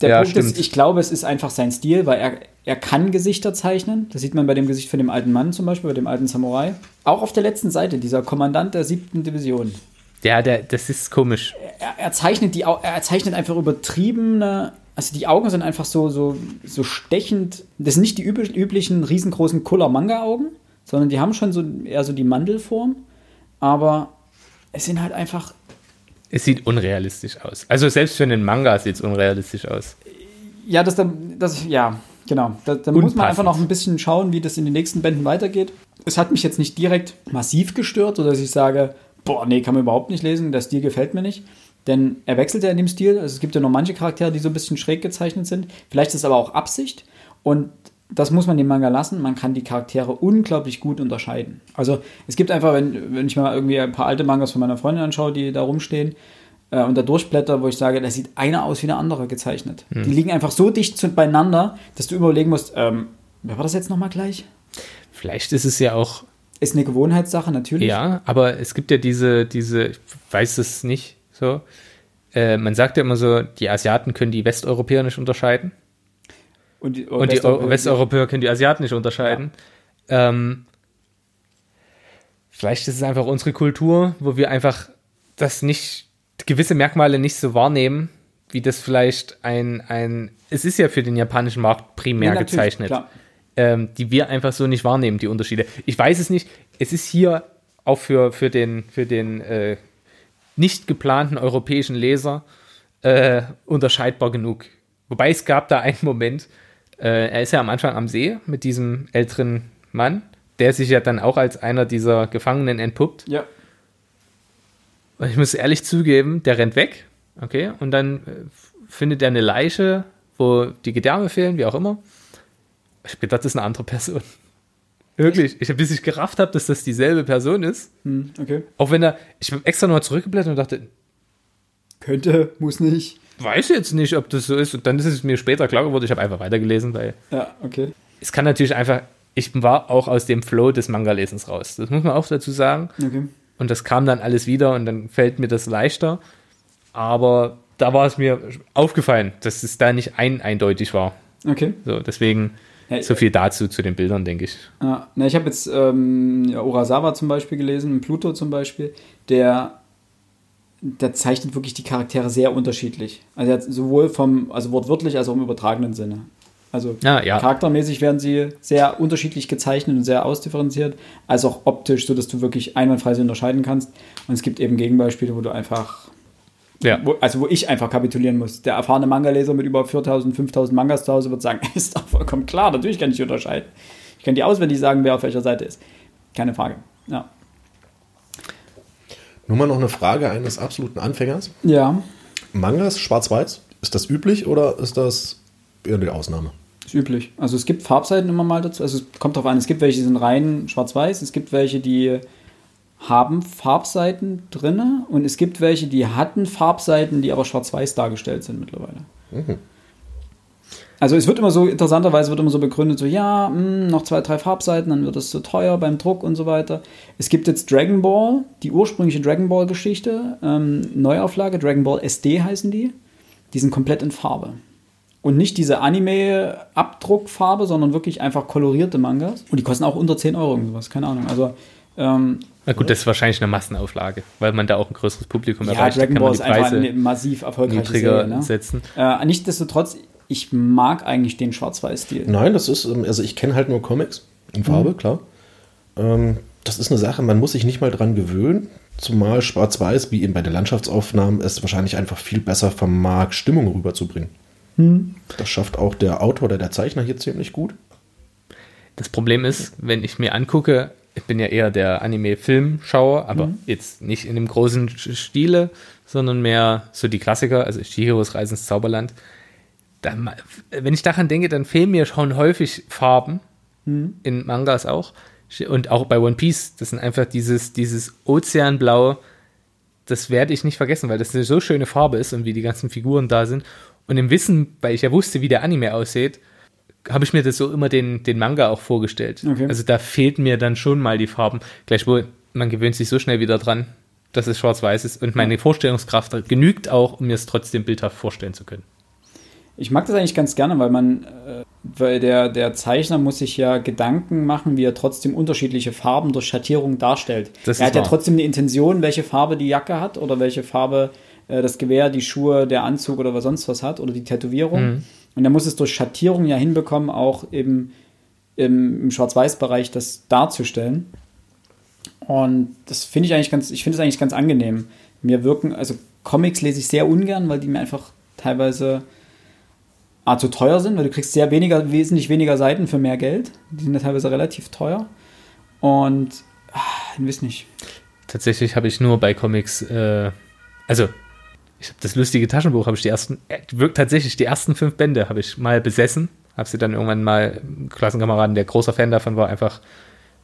der Ja, Punkt stimmt. ist, ich glaube, es ist einfach sein Stil, weil er, er kann Gesichter zeichnen. Das sieht man bei dem Gesicht von dem alten Mann zum Beispiel, bei dem alten Samurai. Auch auf der letzten Seite, dieser Kommandant der siebten Division. Ja, der, das ist komisch. er, er zeichnet die er zeichnet einfach übertriebene also die Augen sind einfach so so so stechend das sind nicht die üblichen, riesengroßen Kuller Manga Augen sondern die haben schon so eher so die Mandelform aber es sind halt einfach Es sieht unrealistisch aus. Also selbst für einen Manga sieht es unrealistisch aus. ja das dann das ja genau da, da muss man einfach noch ein bisschen schauen wie das in den nächsten Bänden weitergeht es hat mich jetzt nicht direkt massiv gestört oder dass ich sage boah nee kann man überhaupt nicht lesen der Stil gefällt mir nicht Denn er wechselt ja in dem Stil. Also es gibt ja noch manche Charaktere, die so ein bisschen schräg gezeichnet sind. Vielleicht ist es aber auch Absicht. Und das muss man dem Manga lassen. Man kann die Charaktere unglaublich gut unterscheiden. Also es gibt einfach, wenn, wenn ich mal irgendwie ein paar alte Mangas von meiner Freundin anschaue, die da rumstehen äh, und da durchblätter, wo ich sage, da sieht einer aus wie der andere gezeichnet. Die liegen einfach so dicht beieinander, dass du überlegen musst, ähm, wer war das jetzt nochmal gleich? Vielleicht ist es ja auch, Ist eine Gewohnheitssache, natürlich. ja, aber es gibt ja diese, diese, ich weiß es nicht so. Äh, man sagt ja immer so, die Asiaten können die Westeuropäer nicht unterscheiden. Und die, Und die Eu- Westeuropäer können die Asiaten nicht unterscheiden. Ähm, vielleicht ist es einfach unsere Kultur, wo wir einfach das nicht, gewisse Merkmale nicht so wahrnehmen, wie das vielleicht ein, ein es ist ja für den japanischen Markt primär Ja, gezeichnet, ähm, die wir einfach so nicht wahrnehmen, die Unterschiede. Ich weiß es nicht, es ist hier auch für, für den, für den äh, nicht geplanten europäischen Leser äh, unterscheidbar genug. Wobei es gab da einen Moment, äh, er ist ja am Anfang am See mit diesem älteren Mann, der sich ja dann auch als einer dieser Gefangenen entpuppt. Ja. Und ich muss ehrlich zugeben, der rennt weg, okay, und dann äh, findet er eine Leiche, wo die Gedärme fehlen, wie auch immer. Ich hab gedacht, das ist eine andere Person. Wirklich, ich habe bis ich gerafft habe, dass das dieselbe Person ist. Hm, okay. Auch wenn er, ich bin extra noch zurückgeblättert und dachte, Könnte, muss nicht. Weiß jetzt nicht, ob das so ist. Und dann ist es mir später klar geworden, ich habe einfach weitergelesen, weil Ja, okay. es kann natürlich einfach, ich war auch aus dem Flow des Manga-Lesens raus. Das muss man auch dazu sagen. Okay. Und das kam dann alles wieder und dann fällt mir das leichter. Aber da war es mir aufgefallen, dass es da nicht ein eindeutig war. Okay. So, deswegen Ja, so viel dazu zu den Bildern, denke ich. Ja, na, ich habe jetzt ähm, Urasawa zum Beispiel gelesen, Pluto zum Beispiel, der, der zeichnet wirklich die Charaktere sehr unterschiedlich. Also sowohl vom, also wortwörtlich als auch im übertragenen Sinne. Also Ja, ja. charaktermäßig werden sie sehr unterschiedlich gezeichnet und sehr ausdifferenziert, als auch optisch, sodass du wirklich einwandfrei sie unterscheiden kannst. Und es gibt eben Gegenbeispiele, wo du einfach Ja, wo, also wo ich einfach kapitulieren muss. Der erfahrene Manga-Leser mit über 4000, 5000 Mangas zu Hause wird sagen, ist doch vollkommen klar, natürlich kann ich unterscheiden. Ich kann die auswendig sagen, wer auf welcher Seite ist. Keine Frage. Ja. Nur mal noch eine Frage eines absoluten Anfängers. Ja, Mangas schwarz-weiß, ist das üblich oder ist das eher die Ausnahme? ist üblich. Also es gibt Farbseiten immer mal dazu. Also es kommt darauf an, es gibt welche, die sind rein schwarz-weiß, es gibt welche, die haben Farbseiten drinne und es gibt welche, die hatten Farbseiten, die aber schwarz-weiß dargestellt sind mittlerweile. Also es wird immer so, interessanterweise wird immer so begründet, so ja, mh, noch zwei, drei Farbseiten, dann wird es zu teuer beim Druck und so weiter. Es gibt jetzt Dragon Ball, die ursprüngliche Dragon Ball Geschichte, ähm, Neuauflage, Dragon Ball SD heißen die. Die sind komplett in Farbe. Und nicht diese Anime-Abdruckfarbe, sondern wirklich einfach kolorierte Mangas. Und die kosten auch unter 10 Euro und sowas, keine Ahnung. Also, ähm, na gut, das ist wahrscheinlich eine Massenauflage, weil man da auch ein größeres Publikum ja, erreicht. Da Dragon Ball ist einfach eine massiv erfolgreiche niedriger Serie. Ne? setzen. Äh, nichtsdestotrotz, ich mag eigentlich den Schwarz-Weiß-Stil. Nein, das ist, ähm, also ich kenne halt nur Comics in Farbe, klar. Ähm, das ist eine Sache, man muss sich nicht mal dran gewöhnen, zumal schwarz-weiß, wie eben bei den Landschaftsaufnahmen, es wahrscheinlich einfach viel besser vermag, Stimmung rüberzubringen. Das schafft auch der Autor oder der Zeichner hier ziemlich gut. Das Problem ist, wenn ich mir angucke, ich bin ja eher der Anime-Film-Schauer, aber jetzt nicht in dem großen Stile, sondern mehr so die Klassiker, also Chihiros Reise ins Zauberland. Da, wenn ich daran denke, dann fehlen mir schon häufig Farben in Mangas auch und auch bei One Piece. Das sind einfach dieses, dieses Ozeanblau. Das werde ich nicht vergessen, weil das eine so schöne Farbe ist und wie die ganzen Figuren da sind. Und im Wissen, weil ich ja wusste, wie der Anime aussieht, habe ich mir das so immer den, den Manga auch vorgestellt. Okay. Also da fehlt mir dann schon mal die Farben. Gleichwohl, man gewöhnt sich so schnell wieder dran, dass es schwarz-weiß ist. Und meine Vorstellungskraft genügt auch, um mir es trotzdem bildhaft vorstellen zu können. Ich mag das eigentlich ganz gerne, weil man, äh, weil der, der Zeichner muss sich ja Gedanken machen, wie er trotzdem unterschiedliche Farben durch Schattierung darstellt. Das er hat ja wahr. trotzdem eine Intention, welche Farbe die Jacke hat oder welche Farbe äh, das Gewehr, die Schuhe, der Anzug oder was sonst was hat oder die Tätowierung. Und er muss es durch Schattierung ja hinbekommen, auch eben im, im Schwarz-Weiß-Bereich das darzustellen. Und das finde ich eigentlich ganz, ich finde es eigentlich ganz angenehm. Mir wirken, also Comics lese ich sehr ungern, weil die mir einfach teilweise A, zu teuer sind, weil du kriegst sehr weniger, wesentlich weniger Seiten für mehr Geld. Die sind ja teilweise relativ teuer. Und ah, ich weiß nicht. Tatsächlich habe ich nur bei Comics, äh, also ich habe das lustige Taschenbuch, habe ich die ersten, äh, wirklich tatsächlich die ersten fünf Bände habe ich mal besessen, habe sie dann irgendwann mal Klassenkameraden, der großer Fan davon war, einfach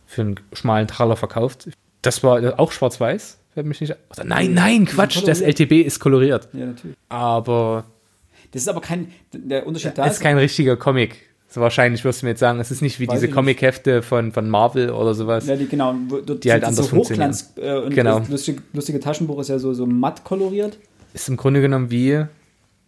für einen schmalen Taler verkauft. Das war auch schwarz-weiß, wenn mich nicht. Oder nein, nein, Quatsch, das. LTB ist koloriert. Ja, natürlich. Aber Das ist aber kein, der Unterschied da es ist kein richtiger Comic. So wahrscheinlich wirst du mir jetzt sagen, es ist nicht wie Weiß diese. Comic-Hefte von, von Marvel oder sowas. Ja, die, genau, dort Die halt anders so Hochglanz, äh, und Genau. das lustige, lustige Taschenbuch ist ja so, so matt koloriert. ist im Grunde genommen wie,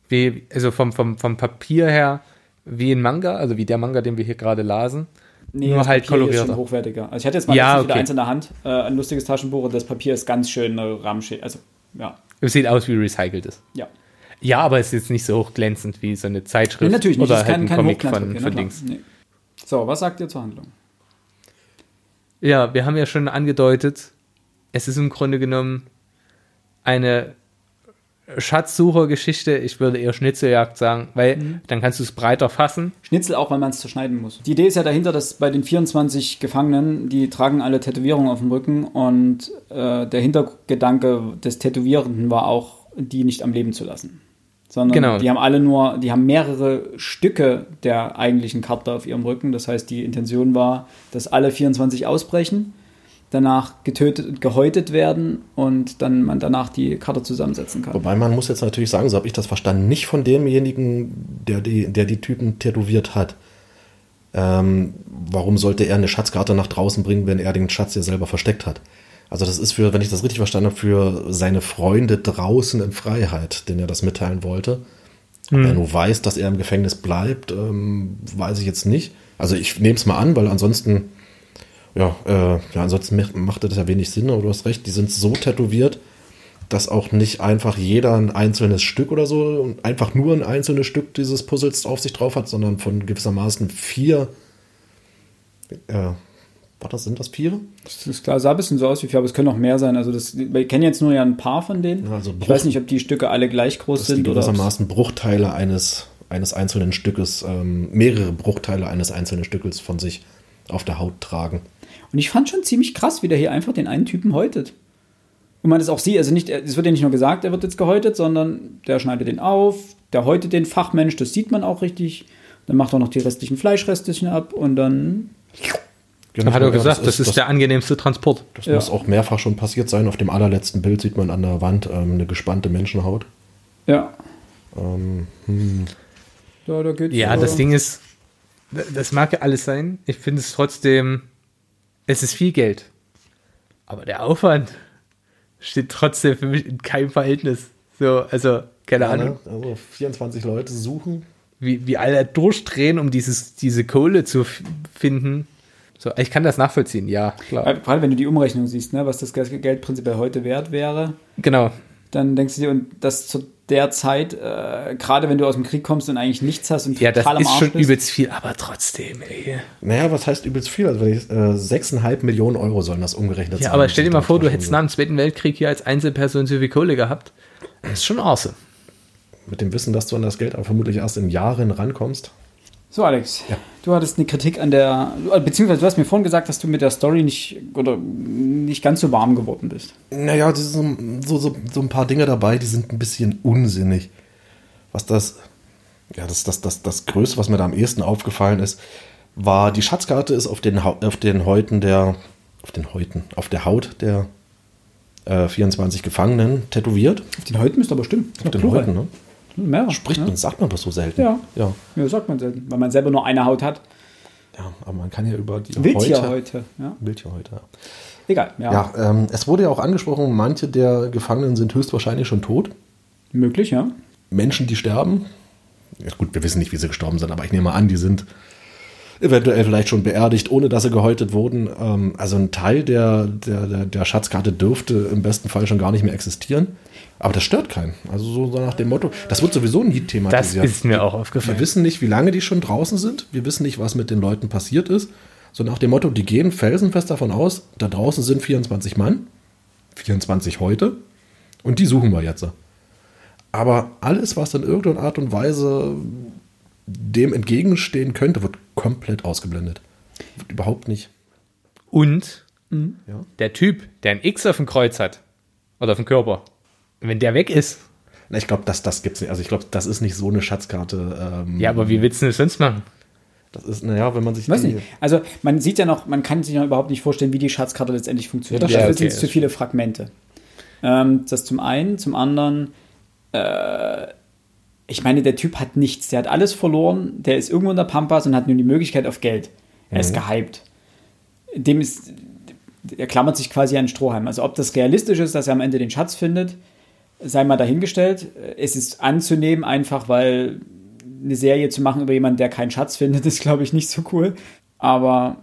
wie also vom, vom, vom Papier her, wie ein Manga, also wie der Manga, den wir hier gerade lasen. Nur das halt Papier ist kolorierter. schon hochwertiger. Also ich hatte jetzt mal Ja, wieder okay. eins in der Hand, äh, ein lustiges Taschenbuch und das Papier ist ganz schön äh, ramschig. Also, ja. Es sieht aus wie recyceltes. Ja. Ja, aber es ist jetzt nicht so hochglänzend wie so eine Zeitschrift Nee, natürlich nicht. oder halt kein, ein kein Comic von, von klar. Dings. Nee. So, was sagt ihr zur Handlung? Ja, wir haben ja schon angedeutet, es ist im Grunde genommen eine Schatzsuchergeschichte. Ich würde eher Schnitzeljagd sagen, weil Mhm. dann kannst du es breiter fassen. Schnitzel auch, weil man es zerschneiden muss. Die Idee ist ja dahinter, dass bei den 24 Gefangenen, die tragen alle Tätowierungen auf dem Rücken und äh, der Hintergedanke des Tätowierenden war auch, die nicht am Leben zu lassen. Sondern Genau. die haben alle nur, die haben mehrere Stücke der eigentlichen Karte auf ihrem Rücken. Das heißt, die Intention war, dass alle 24 ausbrechen, danach getötet und gehäutet werden und dann man danach die Karte zusammensetzen kann. Wobei man muss jetzt natürlich sagen, so habe ich das verstanden, nicht von demjenigen, der die, der die Typen tätowiert hat. Ähm, warum sollte er eine Schatzkarte nach draußen bringen, wenn er den Schatz ja selber versteckt hat? Also das ist für, wenn ich das richtig verstanden habe, für seine Freunde draußen in Freiheit, den er das mitteilen wollte. Ob er nur weiß, dass er im Gefängnis bleibt, ähm, weiß ich jetzt nicht. Also ich nehme es mal an, weil ansonsten, ja, äh, ja, ansonsten macht- macht das ja wenig Sinn, aber du hast recht, die sind so tätowiert, dass auch nicht einfach jeder ein einzelnes Stück oder so, einfach nur ein einzelnes Stück dieses Puzzles auf sich drauf hat, sondern von gewissermaßen vier, äh, war das, sind das vier? Das ist klar, sah ein bisschen so aus wie vier, aber es können auch mehr sein. Also das, wir kennen jetzt nur ja ein paar von denen. Also ich Bruch- weiß nicht, ob die Stücke alle gleich groß Das sind oder ob's- gewissermaßen Bruchteile eines, eines einzelnen Stückes, ähm, mehrere Bruchteile eines einzelnen Stückes von sich auf der Haut tragen. Und ich fand schon ziemlich krass, wie der hier einfach den einen Typen häutet. Und man das auch sieht, also nicht, es wird ja nicht nur gesagt, er wird jetzt gehäutet, sondern der schneidet den auf, der häutet den Fachmensch, das sieht man auch richtig. Dann macht er noch die restlichen Fleischrestchen ab und dann. Genau, hat er ja, gesagt, das ist, das, der angenehmste Transport. Das Ja. muss auch mehrfach schon passiert sein. Auf dem allerletzten Bild sieht man an der Wand ähm, eine gespannte Menschenhaut. Ja. Ähm, Da, da geht's Ja, das Ding ist, das mag ja alles sein. Ich finde es trotzdem, es ist viel Geld. Aber der Aufwand steht trotzdem für mich in keinem Verhältnis. So, also, keine ja, Ahnung? Also 24 Leute suchen. wie, wie alle durchdrehen, um dieses, diese Kohle zu finden. So, ich kann das nachvollziehen, ja, klar. Vor allem, wenn du die Umrechnung siehst, ne, was das Geld prinzipiell heute wert wäre, Genau. dann denkst du dir, und das zu der Zeit, äh, gerade wenn du aus dem Krieg kommst und eigentlich nichts hast und Ja, das total am ist Arsch schon bist. übelst viel, aber trotzdem, ey. Naja, was heißt übelst viel? Also ich, äh, 6,5 Millionen Euro sollen das umgerechnet Ja, sein. aber stell dir mal vor, du Das hättest ist nach dem Zweiten Weltkrieg hier als Einzelperson so viel Kohle gehabt. Das ist schon awesome. Mit dem Wissen, dass du an das Geld aber vermutlich erst in Jahren rankommst. So, Alex, du hattest eine Kritik an der, beziehungsweise du hast mir vorhin gesagt, dass du mit der Story nicht oder nicht ganz so warm geworden bist. Naja, es sind so, so, so ein paar Dinge dabei, die sind ein bisschen unsinnig. Was das. Ja, das, das, das, das Größte, was mir da am ehesten aufgefallen ist, war, die Schatzkarte ist auf den, auf den Häuten der, auf den Häuten, auf der Haut der äh, 24 Gefangenen tätowiert. Auf den Häuten müsste aber stimmen. Auf den Häuten, ne? Mehrere. Spricht ja. man, sagt man das so selten. Ja. ja. Ja, sagt man selten, weil man selber nur eine Haut hat. Ja, aber man kann ja über die Wildtierhäute. Ja. Wildtierhäute, ja. Egal, ja. Ja, ähm, es wurde ja auch angesprochen, manche der Gefangenen sind höchstwahrscheinlich schon tot. Möglich, ja. Menschen, die sterben. Ja, gut, wir wissen nicht, wie sie gestorben sind, aber ich nehme mal an, die sind eventuell vielleicht schon beerdigt, ohne dass sie gehäutet wurden. Ähm, also ein Teil der, der, der, Schatzkarte dürfte im besten Fall schon gar nicht mehr existieren. Aber das stört keinen. Also so nach dem Motto, das wird sowieso nie Das thematisiert. ist mir auch Wir aufgefallen. wissen nicht, wie lange die schon draußen sind. Wir wissen nicht, was mit den Leuten passiert ist. So nach dem Motto, die gehen felsenfest davon aus, da draußen sind 24 Mann, 24 heute, und die suchen wir jetzt. Aber alles, was in irgendeiner Art und Weise dem entgegenstehen könnte, wird komplett ausgeblendet. Wird überhaupt nicht. Und Ja. der Typ, der ein X auf dem Kreuz hat, oder auf dem Körper, wenn der weg ist, Na, Ich glaube, das, das gibt's nicht. Also ich glaube, das ist nicht so eine Schatzkarte. Ähm, ja, aber wie willst du das sonst machen? Das ist, naja, wenn man sich Ich weiß nicht. Also man sieht ja noch, man kann sich noch überhaupt nicht vorstellen, wie die Schatzkarte letztendlich funktioniert. Ja, das Dafür sind es zu viele Fragmente. Ähm, das zum einen, zum anderen, äh, ich meine, der Typ hat nichts. Der hat alles verloren. Der ist irgendwo in der Pampas und hat nur die Möglichkeit auf Geld. Er ist gehypt. Dem ist, er klammert sich quasi an den Strohhalm. Also ob das realistisch ist, dass er am Ende den Schatz findet, sei mal dahingestellt. Es ist anzunehmen, einfach weil eine Serie zu machen über jemanden, der keinen Schatz findet, ist, glaube ich, nicht so cool. Aber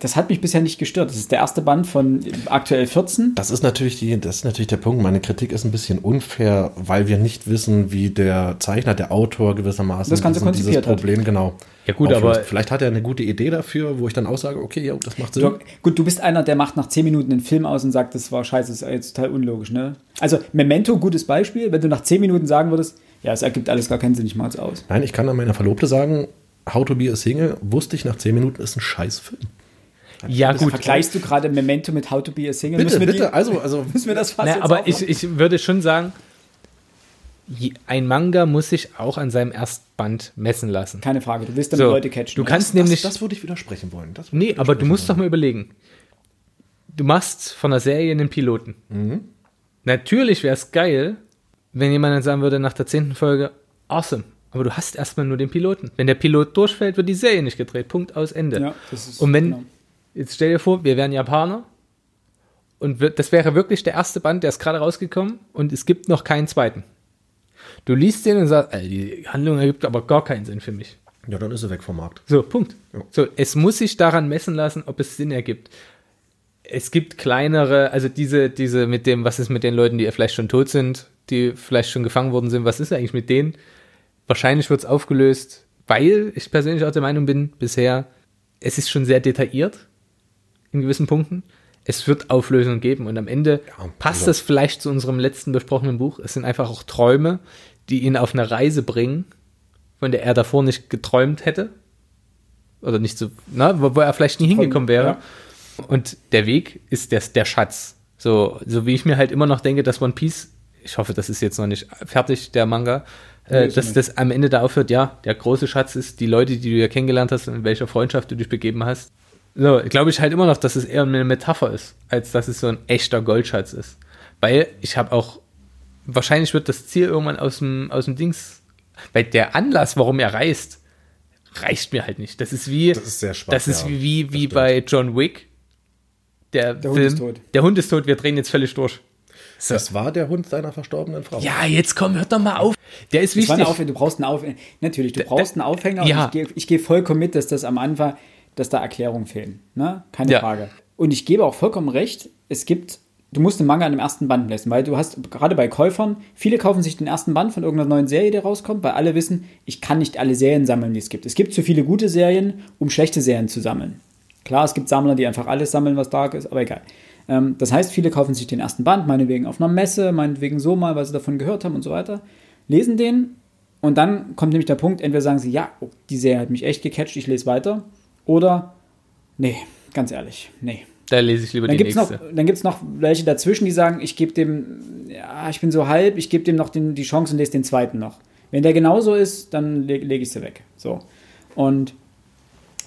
das hat mich bisher nicht gestört. Das ist der erste Band von aktuell 14. Das ist natürlich die, das ist natürlich der Punkt. Meine Kritik ist ein bisschen unfair, weil wir nicht wissen, wie der Zeichner, der Autor gewissermaßen Das Ganze diesen- dieses konzipiert hat. Problem genau. Ja, gut, auflöst. aber- vielleicht hat er eine gute Idee dafür, wo ich dann auch sage, okay, ja, das macht Sinn. Du, gut, du bist einer, der macht nach 10 Minuten einen Film aus und sagt, das war scheiße, das ist jetzt total unlogisch, ne? Also, Memento, gutes Beispiel. Wenn du nach 10 Minuten sagen würdest, ja, es ergibt alles gar keinen Sinn, ich mach's aus. Nein, ich kann an meiner Verlobte sagen, How to be a Single, wusste ich nach 10 Minuten, ist ein Scheißfilm. Ja, gut. Vergleichst du gerade Memento mit How to be a Single? Bitte, Müssen wir bitte, die, also, also müssen wir das fast Na, jetzt aber ich, ich würde schon sagen, ein Manga muss sich auch an seinem Erstband messen lassen. Keine Frage, du willst damit So, Leute catchen. du kannst das, nämlich. das würde ich widersprechen wollen. Das nee, aber du musst doch wollen. mal überlegen. Du machst von einer Serie einen Piloten. Natürlich wäre es geil, wenn jemand dann sagen würde nach der zehnten Folge, awesome. Aber du hast erstmal nur den Piloten. Wenn der Pilot durchfällt, wird die Serie nicht gedreht. Punkt aus Ende. Ja, das ist, Und wenn, genau. Jetzt stell dir vor, wir wären Japaner und das wäre wirklich der erste Band, der ist gerade rausgekommen und es gibt noch keinen zweiten. Du liest den und sagst, Alter, die Handlung ergibt aber gar keinen Sinn für mich. Ja, dann ist er weg vom Markt. So, Punkt. Ja. So, es muss sich daran messen lassen, ob es Sinn ergibt. Es gibt kleinere, also diese, diese mit dem, was ist mit den Leuten, die vielleicht schon tot sind, die vielleicht schon gefangen worden sind, was ist eigentlich mit denen? Wahrscheinlich wird es aufgelöst, weil ich persönlich auch der Meinung bin, bisher, es ist schon sehr detailliert in gewissen Punkten. Es wird Auflösungen geben und am Ende Ja, passt also- das vielleicht zu unserem letzten besprochenen Buch. Es sind einfach auch Träume, die ihn auf eine Reise bringen, von der er davor nicht geträumt hätte. Oder nicht so, na, wo, wo er vielleicht nie hingekommen wäre. ja. Und der Weg ist der, der Schatz. So, so wie ich mir halt immer noch denke, dass One Piece, ich hoffe, das ist jetzt noch nicht fertig, der Manga, äh, dass das am Ende da aufhört, ja, der große Schatz ist die Leute, die du ja kennengelernt hast und in welcher Freundschaft du dich begeben hast. So, glaube ich halt immer noch, dass es eher eine Metapher ist, als dass es so ein echter Goldschatz ist. Weil ich habe auch, wahrscheinlich wird das Ziel irgendwann aus dem, aus dem Dings, weil der Anlass, warum er reist, reicht mir halt nicht. Das ist wie, Das ist sehr schwach, das ist ja. wie, wie, Das bei John Wick. Der, Der Hund Film, ist tot. Der Hund ist tot, wir drehen jetzt völlig durch. Das war der Hund seiner verstorbenen Frau. Ja, jetzt komm, hört doch mal auf. Der ist wichtig. Aufhänger, du brauchst einen Aufhänger. Natürlich, du brauchst einen Aufhänger. ja. Und ich gehe ich gehe vollkommen mit, dass das am Anfang, dass da Erklärungen fehlen. Ne? Keine Ja. Frage. Und ich gebe auch vollkommen recht, es gibt, du musst den Manga an dem ersten Band lesen, weil du hast, gerade bei Käufern, viele kaufen sich den ersten Band von irgendeiner neuen Serie, die rauskommt, weil alle wissen, ich kann nicht alle Serien sammeln, die es gibt. Es gibt zu viele gute Serien, um schlechte Serien zu sammeln. Klar, es gibt Sammler, die einfach alles sammeln, was dark ist, aber egal. Ähm, das heißt, viele kaufen sich den ersten Band, meinetwegen auf einer Messe, meinetwegen so mal, weil sie davon gehört haben und so weiter, lesen den und dann kommt nämlich der Punkt, entweder sagen sie, ja, oh, die Serie hat mich echt gecatcht, ich lese weiter, oder, nee, ganz ehrlich, nee. Da lese ich lieber Dann die gibt es noch, nächste. dann gibt's noch welche dazwischen, die sagen, ich gebe dem, ja, ich bin so halb, ich gebe dem noch den, die Chance und lese den zweiten noch. Wenn der genauso ist, dann lege leg ich sie weg. So. Und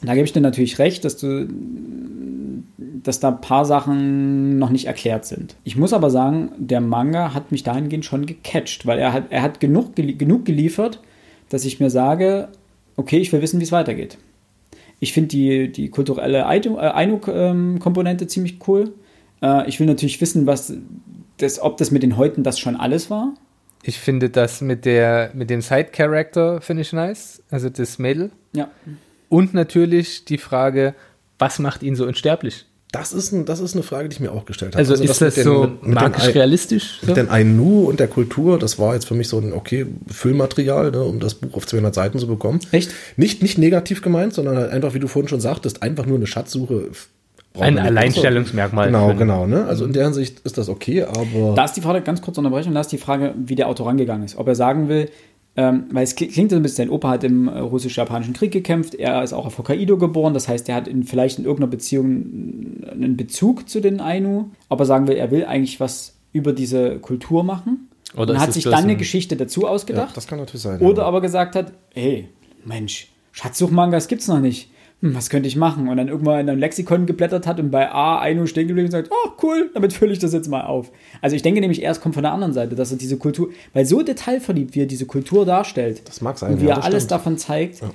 da gebe ich dir natürlich recht, dass du, dass da ein paar Sachen noch nicht erklärt sind. Ich muss aber sagen, der Manga hat mich dahingehend schon gecatcht, weil er hat, er hat genug, genug geliefert, dass ich mir sage, okay, ich will wissen, wie es weitergeht. Ich finde die, die kulturelle Ainu-Komponente ähm, ziemlich cool. Äh, ich will natürlich wissen, was das, ob das mit den Häuten das schon alles war. Ich finde das mit, der, mit dem Side-Character finde ich nice, also das Mädel. Ja. Und natürlich die Frage, was macht ihn so unsterblich? Das ist, ein, das ist eine Frage, die ich mir auch gestellt habe. Also, also ist das, das so mit magisch realistisch? So? Mit den Ainu und der Kultur, das war jetzt für mich so ein okay Füllmaterial, ne, um das Buch auf 200 Seiten zu bekommen. Echt? Nicht, nicht negativ gemeint, sondern halt einfach, wie du vorhin schon sagtest, einfach nur eine Schatzsuche. Ein Alleinstellungsmerkmal. Genau, genau. Ne? Also in der Hinsicht ist das okay, aber. Da ist die Frage, ganz kurz unterbrechen, da ist die Frage, wie der Autor rangegangen ist. Ob er sagen will, ähm, weil es klingt so ein bisschen, sein Opa hat im äh, russisch-japanischen Krieg gekämpft, er ist auch auf Hokkaido geboren, das heißt, er hat in, vielleicht in irgendeiner Beziehung einen Bezug zu den Ainu, aber sagen wir, er will eigentlich was über diese Kultur machen. Oder und hat sich dann eine Geschichte dazu ausgedacht. Ja, das kann natürlich sein. Oder ja. aber gesagt hat, hey, Mensch, Schatzsuchmangas gibt's noch nicht was könnte ich machen? Und dann irgendwann in einem Lexikon geblättert hat und bei A Ainu stehen geblieben und sagt, oh cool, damit fülle ich das jetzt mal auf. Also ich denke nämlich erst kommt von der anderen Seite, dass er diese Kultur, weil so detailverliebt, wie er diese Kultur darstellt, das mag sein, und wie ja, er alles stimmt. davon zeigt, ja.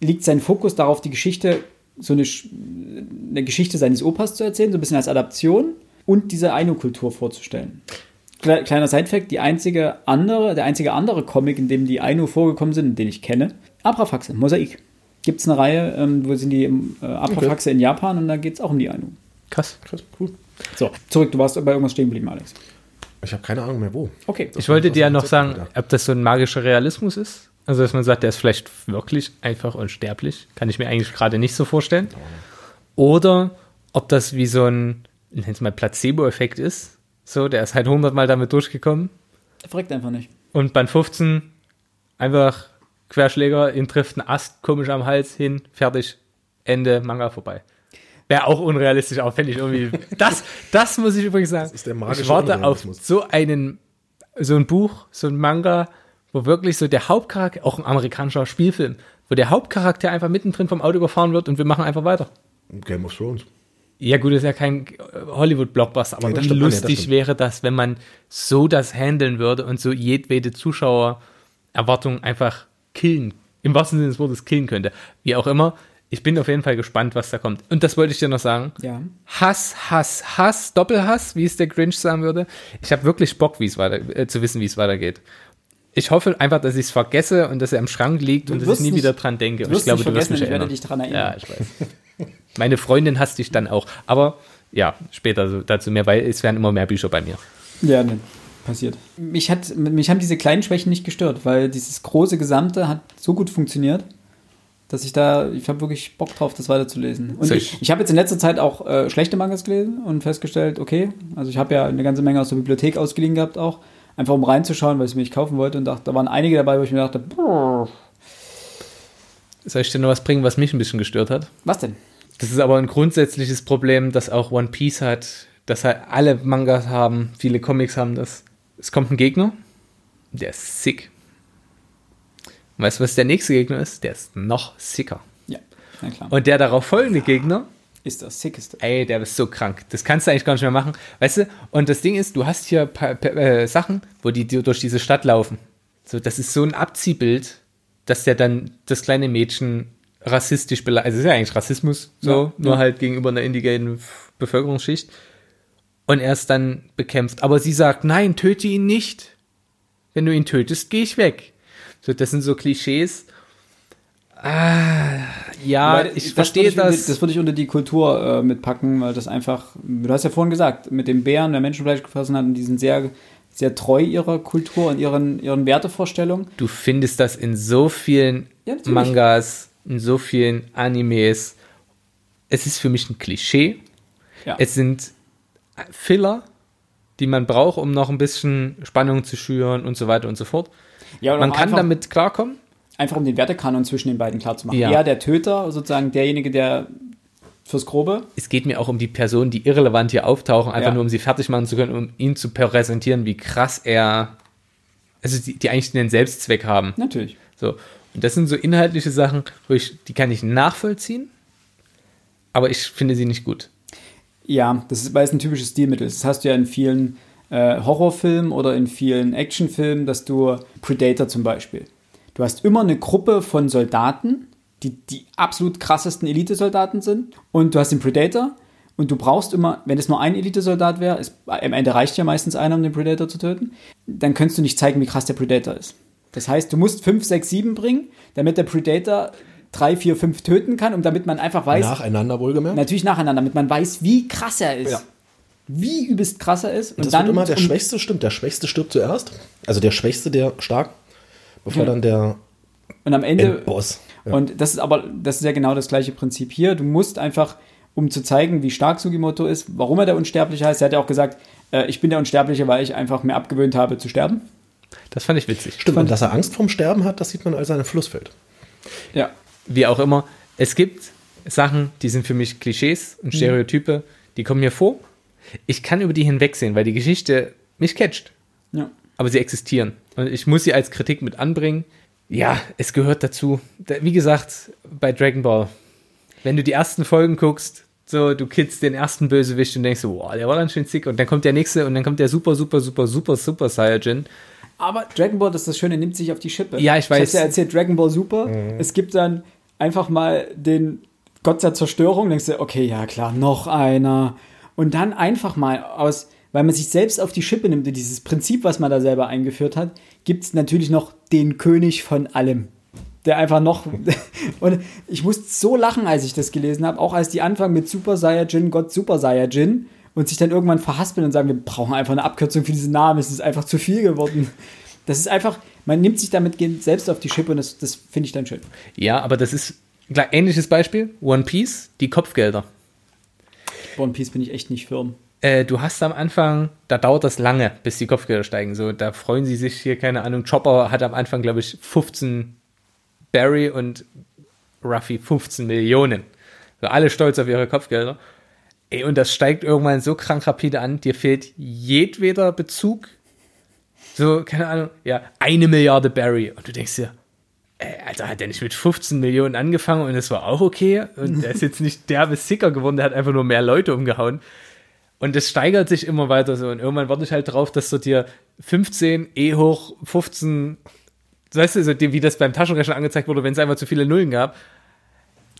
liegt sein Fokus darauf, die Geschichte, so eine, eine Geschichte seines Opas zu erzählen, so ein bisschen als Adaption und diese Ainu-Kultur vorzustellen. Kleiner Sidefact, die einzige andere, der einzige andere Comic, in dem die Ainu vorgekommen sind, den ich kenne, Abrafaxe, Mosaik gibt es eine Reihe, ähm, wo sind die im äh, Abrafaxe okay. in Japan und da geht es auch um die Ainu. Krass, krass, cool. So, zurück, du warst bei irgendwas stehen geblieben, Alex. Ich habe keine Ahnung mehr wo. Okay. Ich wollte dir ja noch sagen, ob das so ein magischer Realismus ist. Also, dass man sagt, der ist vielleicht wirklich einfach unsterblich. Kann ich mir eigentlich gerade nicht so vorstellen. Oder ob das wie so ein, nenn es mal Placebo-Effekt ist. So, der ist halt hundertmal damit durchgekommen. Er verreckt einfach nicht. Und beim 15 einfach Querschläger, ihn trifft ein Ast komisch am Hals hin, fertig, Ende, Manga vorbei. Wäre auch unrealistisch, auch fände ich irgendwie. Das, das muss ich übrigens sagen. Das ist der magische ich warte auf so einen, so ein Buch, so ein Manga, wo wirklich so der Hauptcharakter, auch ein amerikanischer Spielfilm, wo der Hauptcharakter einfach mittendrin vom Auto überfahren wird und wir machen einfach weiter. Game of Thrones. Ja, gut, das ist ja kein Hollywood-Blockbuster, aber ja, wie lustig ja, wäre das, wenn man so das handeln würde und so jedwede Zuschauererwartung einfach killen, im wahrsten Sinne des Wortes killen könnte. Wie auch immer, ich bin auf jeden Fall gespannt, was da kommt. Und das wollte ich dir noch sagen. Ja. Hass, Hass, Hass, Doppelhass, wie es der Grinch sagen würde. Ich habe wirklich Bock, wie es weiter, äh, zu wissen, wie es weitergeht. Ich hoffe einfach, dass ich es vergesse und dass er im Schrank liegt du und dass ich nie nicht, wieder dran denke. Wirst ich glaube, du wirst mich ich werde dich daran erinnern. Ja, ich weiß. Meine Freundin hasst dich dann auch. Aber ja, später dazu mehr, weil es werden immer mehr Bücher bei mir. Ja, ne passiert. Mich, hat, mich haben diese kleinen Schwächen nicht gestört, weil dieses große Gesamte hat so gut funktioniert, dass ich da, ich habe wirklich Bock drauf, das weiterzulesen. Und ich, ich habe jetzt in letzter Zeit auch äh, schlechte Mangas gelesen und festgestellt, okay, also ich habe ja eine ganze Menge aus der Bibliothek ausgeliehen gehabt auch, einfach um reinzuschauen, weil ich es mir nicht kaufen wollte und dachte, da waren einige dabei, wo ich mir dachte, Brrr. soll ich dir noch was bringen, was mich ein bisschen gestört hat? Was denn? Das ist aber ein grundsätzliches Problem, das auch One Piece hat, dass halt alle Mangas haben, viele Comics haben das es kommt ein Gegner, der ist sick. Und weißt du, was der nächste Gegner ist? Der ist noch sicker. Ja, na klar. Und der darauf folgende Gegner ist das sickeste. Ey, der ist so krank. Das kannst du eigentlich gar nicht mehr machen. Weißt du? Und das Ding ist, du hast hier äh, Sachen, wo die durch diese Stadt laufen. So, das ist so ein Abziehbild, dass der dann das kleine Mädchen rassistisch beleidigt. Also, es ist ja eigentlich Rassismus, so, ja, nur ja. halt gegenüber einer indigenen Bevölkerungsschicht und er ist dann bekämpft. Aber sie sagt, nein, töte ihn nicht. Wenn du ihn tötest, gehe ich weg. So, das sind so Klischees. Ah, ja, weil, ich verstehe das. Unter, das würde ich unter die Kultur äh, mitpacken, weil das einfach, du hast ja vorhin gesagt, mit dem Bären, der Menschenfleisch gefressen hat, und die sind sehr, sehr treu ihrer Kultur und ihren, ihren Wertevorstellungen. Du findest das in so vielen ja, Mangas, in so vielen Animes. Es ist für mich ein Klischee. Ja. Es sind Filler, die man braucht, um noch ein bisschen Spannung zu schüren und so weiter und so fort. Ja, man kann einfach, damit klarkommen. Einfach um den Wertekanon zwischen den beiden klar zu machen. Ja. Er der Töter, sozusagen derjenige, der fürs Grobe. Es geht mir auch um die Personen, die irrelevant hier auftauchen, einfach ja. nur um sie fertig machen zu können, um ihn zu präsentieren, wie krass er also die, die eigentlich einen Selbstzweck haben. Natürlich. So. Und das sind so inhaltliche Sachen, ich, die kann ich nachvollziehen, aber ich finde sie nicht gut. Ja, das ist, weil es ein typisches Stilmittel ist. Das hast du ja in vielen äh, Horrorfilmen oder in vielen Actionfilmen, dass du Predator zum Beispiel. Du hast immer eine Gruppe von Soldaten, die die absolut krassesten Elitesoldaten sind. Und du hast den Predator. Und du brauchst immer, wenn es nur ein Elitesoldat wäre, am Ende reicht ja meistens einer, um den Predator zu töten, dann könntest du nicht zeigen, wie krass der Predator ist. Das heißt, du musst 5, 6, 7 bringen, damit der Predator 3, 4, 5 töten kann und damit man einfach weiß. Nacheinander wohlgemerkt. Natürlich nacheinander, damit man weiß, wie krass er ist. Ja. Wie übelst krass er ist. Und das wird immer der Schwächste stimmt. Der Schwächste stirbt zuerst. Also der Schwächste, der stark, bevor Ja. dann der Und am Ende. Endboss. Ja. Und das ist aber, das ist ja genau das gleiche Prinzip hier. Du musst einfach, um zu zeigen, wie stark Sugimoto ist, warum er der Unsterbliche heißt. Er hat ja auch gesagt, äh, ich bin der Unsterbliche, weil ich einfach mir abgewöhnt habe zu sterben. Das fand ich witzig. Stimmt, und dass er Angst vorm Sterben hat, das sieht man als seine Flussfeld. Ja. Wie auch immer, es gibt Sachen, die sind für mich Klischees und Stereotype, die kommen mir vor. Ich kann über die hinwegsehen, weil die Geschichte mich catcht. Ja. aber sie existieren. Und ich muss sie als Kritik mit anbringen. Ja, es gehört dazu. Da- Wie gesagt, bei Dragon Ball, wenn du die ersten Folgen guckst, so, du kidst den ersten Bösewicht und denkst so, boah, der war dann schön sick. Und dann kommt der nächste und dann kommt der super, super, super, super, super Saiyajin. Aber Dragon Ball, das ist das Schöne, nimmt sich auf die Schippe. Ja, ich weiß. Ich hab's ja erzählt, Dragon Ball Super. Es gibt dann einfach mal den Gott der Zerstörung. Denkst du, okay, ja klar, noch einer. Und dann einfach mal aus, weil man sich selbst auf die Schippe nimmt, dieses Prinzip, was man da selber eingeführt hat, gibt es natürlich noch den König von allem. Der einfach noch. und ich musste so lachen, als ich das gelesen habe, auch als die anfangen mit Super Saiyajin, Gott Super Saiyajin und sich dann irgendwann verhaspeln und sagen, wir brauchen einfach eine Abkürzung für diesen Namen, es ist einfach zu viel geworden. Das ist einfach, man nimmt sich damit selbst auf die Schippe und das, das finde ich dann schön. Ja, aber das ist ein klar, ähnliches Beispiel. One Piece, die Kopfgelder. One Piece bin ich echt nicht firm. Äh, du hast am Anfang, da dauert das lange, bis die Kopfgelder steigen. So, da freuen sie sich hier, keine Ahnung. Chopper hat am Anfang, glaube ich, 15 Barry und Ruffy 15 Millionen. So, alle stolz auf ihre Kopfgelder. Ey, und das steigt irgendwann so krank rapide an, dir fehlt jedweder Bezug. So, keine Ahnung, ja, eine Milliarde Barry. Und du denkst dir, ey, Alter, hat der nicht mit 15 Millionen angefangen und das war auch okay? Und der ist jetzt nicht derbe Sicker geworden, der hat einfach nur mehr Leute umgehauen. Und es steigert sich immer weiter so. Und irgendwann warte ich halt drauf, dass du dir 15 E hoch 15, weißt du, so wie das beim Taschenrechner angezeigt wurde, wenn es einfach zu viele Nullen gab.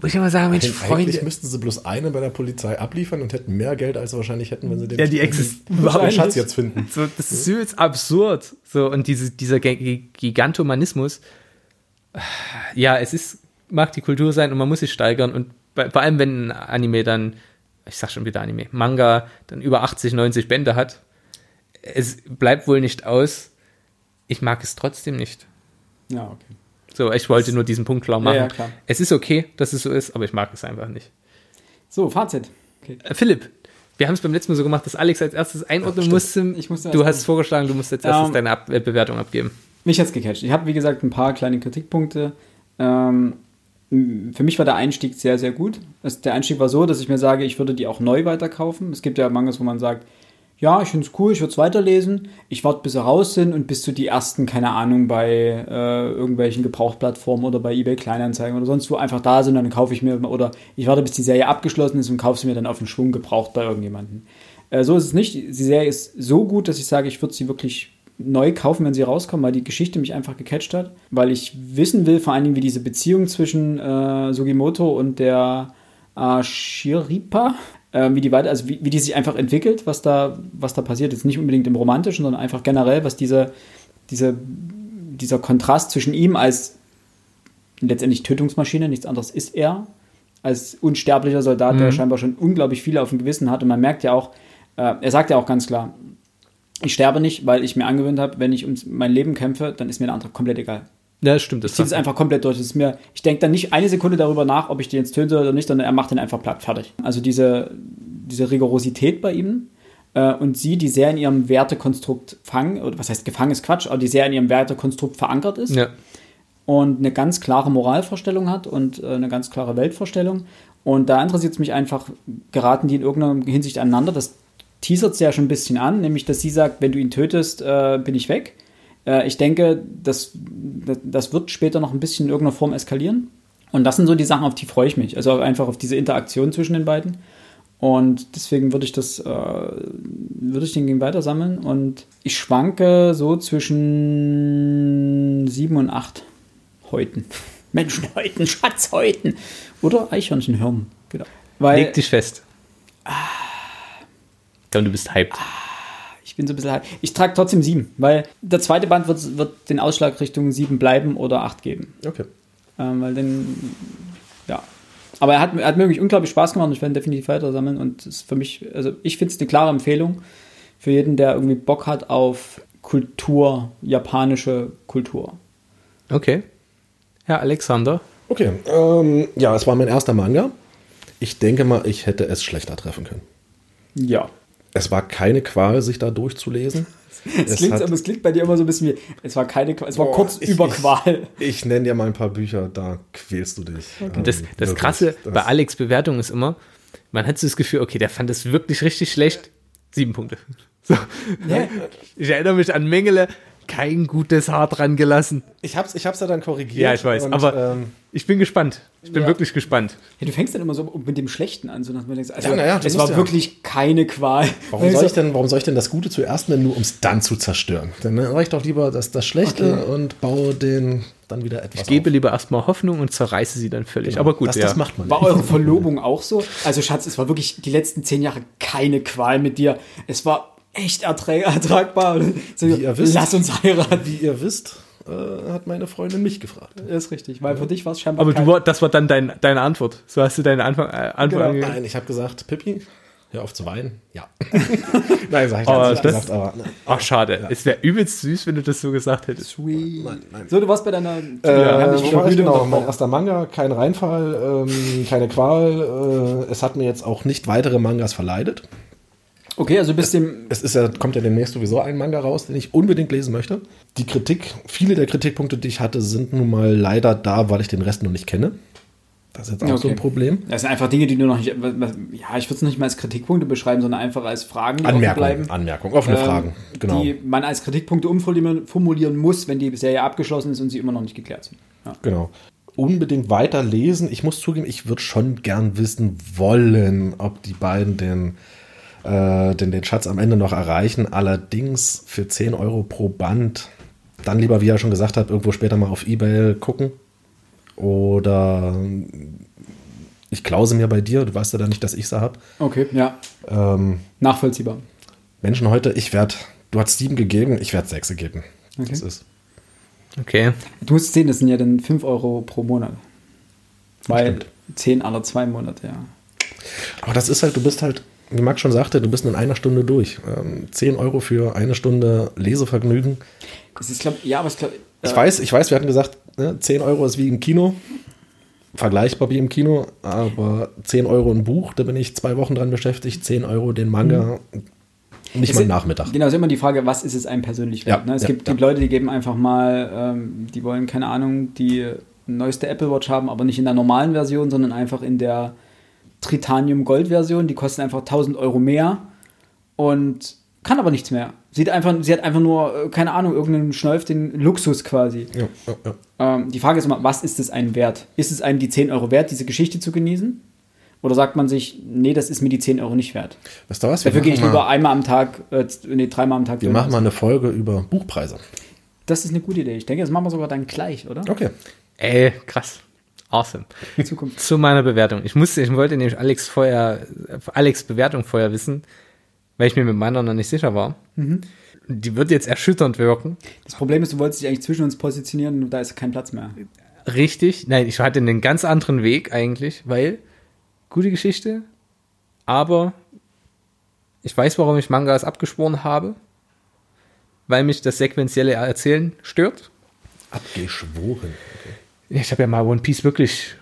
Wo ich immer sage, Mensch, Eigentlich Freunde, müssten sie bloß eine bei der Polizei abliefern und hätten mehr Geld, als sie wahrscheinlich hätten, wenn sie den, Ja, die existieren. den Schatz jetzt finden. So, das ist übelst absurd. So, und diese, dieser Gi- Gigantomanismus, ja, es ist, mag die Kultur sein und man muss sich steigern. Und bei, vor allem, wenn ein Anime dann, ich sag schon wieder Anime, Manga dann über 80, 90 Bände hat, es bleibt wohl nicht aus. Ich mag es trotzdem nicht. Ja, okay. So, ich wollte nur diesen Punkt klar Ja, machen. ja, klar. Es ist okay, dass es so ist, aber ich mag es einfach nicht. So, Fazit. Okay. Äh, Philipp, wir haben es beim letzten Mal so gemacht, dass Alex als erstes einordnen stimmt. musste. Ich musste du hast vorgeschlagen, du musst als erstes Ähm, deine Ab äh, Bewertung abgeben. Mich hat's gecatcht. Ich habe, wie gesagt, ein paar kleine Kritikpunkte. Ähm, für mich war der Einstieg sehr, sehr gut. Es, der Einstieg war so, dass ich mir sage, ich würde die auch neu weiterkaufen. Es gibt ja Mangas, wo man sagt, ja, ich finde es cool, ich würde es weiterlesen. Ich warte, bis sie raus sind und bis zu die ersten, keine Ahnung, bei äh, irgendwelchen Gebrauchtplattformen oder bei eBay Kleinanzeigen oder sonst wo einfach da sind. Dann kaufe ich mir, oder ich warte, bis die Serie abgeschlossen ist und kaufe sie mir dann auf den Schwung gebraucht bei irgendjemandem. Äh, so ist es nicht. Die Serie ist so gut, dass ich sage, ich würde sie wirklich neu kaufen, wenn sie rauskommen, weil die Geschichte mich einfach gecatcht hat. Weil ich wissen will, vor allen Dingen, wie diese Beziehung zwischen äh, Sugimoto und der äh, Shiripa, äh, wie die weiter, also wie, wie die sich einfach entwickelt, was da, was da passiert. Jetzt nicht unbedingt im Romantischen, sondern einfach generell, was diese, diese, dieser Kontrast zwischen ihm als letztendlich Tötungsmaschine, nichts anderes ist er, als unsterblicher Soldat, der scheinbar schon unglaublich viel auf dem Gewissen hat. Und man merkt ja auch, äh, er sagt ja auch ganz klar, ich sterbe nicht, weil ich mir angewöhnt habe, wenn ich um mein Leben kämpfe, dann ist mir der andere komplett egal. Ja, das stimmt. Das Ich ziehe es einfach komplett durch. Das ist mir, ich denke dann nicht eine Sekunde darüber nach, ob ich den jetzt soll oder nicht, sondern er macht den einfach platt, fertig. Also diese, diese Rigorosität bei ihm äh, und sie, die sehr in ihrem Wertekonstrukt fangen, oder was heißt gefangen ist Quatsch, aber die sehr in ihrem Wertekonstrukt verankert ist ja. und eine ganz klare Moralvorstellung hat und äh, eine ganz klare Weltvorstellung. Und da interessiert es mich einfach, geraten die in irgendeiner Hinsicht aneinander. Das teasert es ja schon ein bisschen an, nämlich dass sie sagt, wenn du ihn tötest, äh, bin ich weg. Äh, ich denke, das, das, wird später noch ein bisschen in irgendeiner Form eskalieren. Und das sind so die Sachen, auf die freue ich mich. Also einfach auf diese Interaktion zwischen den beiden. Und deswegen würde ich das, äh, würde ich den Game weiter sammeln. Und ich schwanke so zwischen sieben und acht Häuten. Menschenhäuten, Schatzhäuten. Oder Eichhörnchenhirn. Genau. Weil Leg dich fest. Und du bist hyped. Ich bin so ein bisschen. Ich trage trotzdem sieben, weil der zweite Band wird, wird den Ausschlag Richtung sieben bleiben oder acht geben. Okay. Ähm, weil dann, ja. Aber er hat, er hat mir wirklich unglaublich Spaß gemacht und ich werde ihn definitiv weiter sammeln. Und es ist für mich, also ich finde es eine klare Empfehlung für jeden, der irgendwie Bock hat auf Kultur, japanische Kultur. Okay. Herr Alexander. Okay. Ähm, ja, es war mein erster Manga. Ich denke mal, ich hätte es schlechter treffen können. Ja. Es war keine Qual, sich da durchzulesen. Es, klingt, hat- aber es klingt bei dir immer so ein bisschen wie, es war keine Qual, es war Boah, kurz ich- über ich- Qual. Ich nenne dir mal ein paar Bücher, da quälst du dich. Das, Ähm, das wirklich. Krasse Das- bei Alex Bewertung ist immer, man hat so das Gefühl, okay, der fand das wirklich richtig schlecht. Sieben Punkte. So. Ja. Ich erinnere mich an Mengele, kein gutes Haar dran gelassen. Ich hab's, ich hab's ja dann korrigiert. Ja, ich weiß, und, aber ähm, ich bin gespannt. Ich bin Ja. wirklich gespannt. Ja, du fängst dann immer so mit dem Schlechten an, so dass man denkt, also, Ja, na ja, du es war ja- wirklich keine Qual. warum, soll ich denn, warum soll ich denn das Gute zuerst nennen, nur um es dann zu zerstören? Dann reicht doch lieber das, das Schlechte Okay. und baue den dann wieder etwas Ich gebe auf. lieber erstmal Hoffnung und zerreiße sie dann völlig. Aber gut, das, ja. das macht man War nicht. eure Verlobung auch so? Also, Schatz, es war wirklich die letzten zehn Jahre keine Qual mit dir. Es war echt ertragbar. So, Wie ihr wisst. Lass uns heiraten. Wie ihr wisst, äh, hat meine Freundin mich gefragt. Das ist richtig, weil für dich war es scheinbar Aber du, das war dann dein, deine Antwort. So hast du deine Anfang, äh, Antwort Genau. angegeben. Nein, ich habe gesagt, Pippi, hör auf zu weinen. Ja. Nein, sag ich Aber nicht das- gesagt, aber nein. Ach, schade. Es wäre übelst süß, wenn du das so gesagt hättest. Sweet. Nein, nein. So, du warst bei deiner. Äh, wo schon war ich genau? Mein erster Manga, kein Reinfall, ähm, keine Qual. Äh, es hat mir jetzt auch nicht weitere Mangas verleidet. Okay, also bist dem. Es ist ja, kommt ja demnächst sowieso ein Manga raus, den ich unbedingt lesen möchte. Die Kritik, viele der Kritikpunkte, die ich hatte, sind nun mal leider da, weil ich den Rest noch nicht kenne. Das ist jetzt auch so Okay. ein Problem. Das sind einfach Dinge, die du noch nicht. Ja, ich würde es nicht mal als Kritikpunkte beschreiben, sondern einfach als Fragen, die offen Anmerkung, bleiben. Anmerkung, offene ähm, Fragen. Genau. Die man als Kritikpunkte umformulieren formulieren muss, wenn die Serie abgeschlossen ist und sie immer noch nicht geklärt sind. Ja. Genau. Unbedingt weiterlesen. Ich muss zugeben, ich würde schon gern wissen wollen, ob die beiden den, äh, den, den Schatz am Ende noch erreichen. Allerdings für 10 Euro pro Band, dann lieber, wie er schon gesagt hat, irgendwo später mal auf Ebay gucken. Oder ich klause mir bei dir, du weißt ja dann nicht, dass ich sie habe. Okay, ja. Ähm, Nachvollziehbar. Menschen heute, ich werde, du hast sieben gegeben, ich werde sechs geben. Okay. Das ist. Okay. Du musst sehen, das sind ja dann 5 Euro pro Monat. Weil Stimmt. 10 aller zwei Monate, ja. Aber das ist halt, du bist halt, wie Max schon sagte, du bist in einer Stunde durch. Ähm, 10 Euro für eine Stunde Lesevergnügen. Das ist, glaub, ja, aber ich glaube. Ich weiß, ich weiß, wir hatten gesagt, ne, 10 Euro ist wie im Kino. Vergleichbar wie im Kino, aber 10 Euro ein Buch, da bin ich zwei Wochen dran beschäftigt, 10 Euro den Manga, nicht mal einen Nachmittag. Genau, ist immer die Frage, was ist es einem persönlich wert? Ja, ne? Es ja, gibt, ja. gibt Leute, die geben einfach mal, ähm, die wollen, keine Ahnung, die neueste Apple Watch haben, aber nicht in der normalen Version, sondern einfach in der Tritanium Gold Version. Die kosten einfach 1000 Euro mehr und kann aber nichts mehr. Sieht einfach, sie hat einfach nur, äh, keine Ahnung, irgendeinen Schnolf, den Luxus quasi. Ja, ja, ja. Ähm, die Frage ist immer, was ist es einem wert? Ist es einem die 10 Euro wert, diese Geschichte zu genießen? Oder sagt man sich, nee, das ist mir die 10 Euro nicht wert? Weißt du was? Dafür gehe ich lieber mal, einmal am Tag, äh, nee, dreimal am Tag. wir machen mal eine Folge über Buchpreise. Das ist eine gute Idee. Ich denke, das machen wir sogar dann gleich, oder? Okay. Ey, krass. Awesome. Zukunft. Zu meiner Bewertung. Ich musste, ich wollte nämlich Alex vorher, Alex Bewertung vorher wissen, weil ich mir mit meiner noch nicht sicher war. Die wird jetzt erschütternd wirken. Das Problem ist, du wolltest dich eigentlich zwischen uns positionieren und da ist kein Platz mehr. Richtig. Nein, ich hatte einen ganz anderen Weg eigentlich, weil gute Geschichte, aber ich weiß, warum ich Mangas abgeschworen habe, weil mich das sequentielle Erzählen stört. Abgeschworen. Ja, Ich habe ja mal One Piece wirklich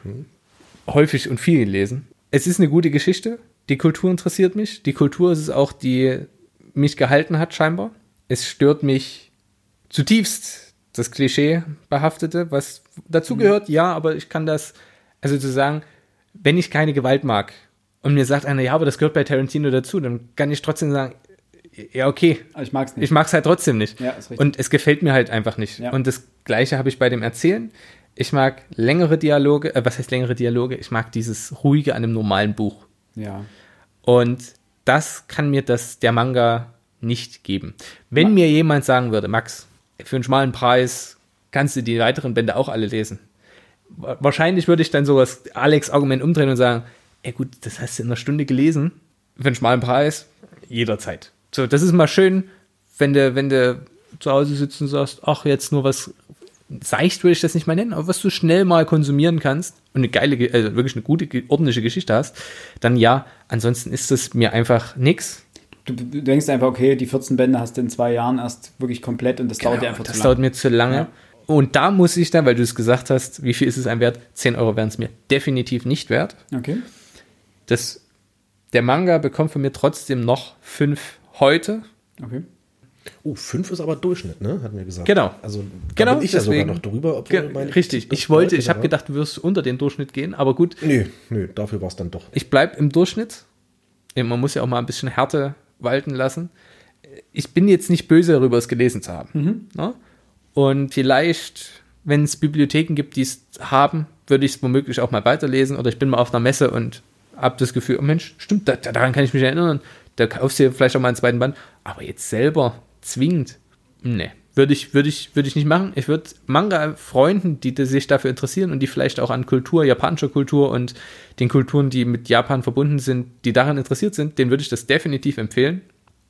häufig und viel gelesen. Es ist eine gute Geschichte. Die Kultur interessiert mich. Die Kultur ist es auch, die mich gehalten hat, scheinbar. Es stört mich zutiefst, das Klischee behaftete, was dazugehört, ja, aber ich kann das, also zu sagen, wenn ich keine Gewalt mag und mir sagt einer, ja, aber das gehört bei Tarantino dazu, dann kann ich trotzdem sagen, ja, okay. Ich mag es nicht. Ich mag es halt trotzdem nicht. Ja. Und es gefällt mir halt einfach nicht. Ja. Und das Gleiche habe ich bei dem Erzählen. Ich mag längere Dialoge, äh, was heißt längere Dialoge? Ich mag dieses Ruhige an einem normalen Buch. ja. Und das kann mir das, der Manga nicht geben. Wenn mir jemand sagen würde, Max, für einen schmalen Preis kannst du die weiteren Bände auch alle lesen. Wa- Wahrscheinlich würde ich dann so das Alex-Argument umdrehen und sagen, ey gut, das hast du in einer Stunde gelesen, für einen schmalen Preis, jederzeit. So, das ist mal schön, wenn du, wenn du zu Hause sitzt und sagst, ach, jetzt nur was seicht würde ich das nicht mal nennen, aber was du schnell mal konsumieren kannst und eine geile, Ge- also wirklich eine gute, ordentliche Geschichte hast, dann ja, ansonsten ist es mir einfach nix. Du, du denkst einfach, okay, die 14 Bände hast du in zwei Jahren erst wirklich komplett und das dauert dir einfach Genau, das zu dauert lange. mir zu lange. Ja. Und da muss ich dann, weil du es gesagt hast, wie viel ist es einem wert? 10 Euro wären es mir definitiv nicht wert. Okay. Das, der Manga bekommt von mir trotzdem noch 5 heute. Okay. Oh, 5 ist aber Durchschnitt, ne? Hat mir gesagt. Genau. Also Genau, bin ich ja sogar deswegen. noch drüber. obwohl meine richtig, ich wollte, ich habe gedacht, du wirst unter den Durchschnitt gehen, aber gut, Nee, nee, dafür war es dann doch. ich bleibe im Durchschnitt. Man muss ja auch mal ein bisschen Härte walten lassen. Ich bin jetzt nicht böse darüber, es gelesen zu haben. Ne? Und vielleicht, wenn es Bibliotheken gibt, die es haben, würde ich es womöglich auch mal weiterlesen. Oder ich bin mal auf einer Messe und habe das Gefühl, oh Mensch, stimmt, da, daran kann ich mich erinnern. Da kaufst du vielleicht auch mal einen zweiten Band. Aber jetzt selber zwingend, ne. Würde ich, würde ich, würde ich nicht machen. Ich würde Manga-Freunden, die sich dafür interessieren und die vielleicht auch an Kultur, japanischer Kultur und den Kulturen, die mit Japan verbunden sind, die daran interessiert sind, denen würde ich das definitiv empfehlen.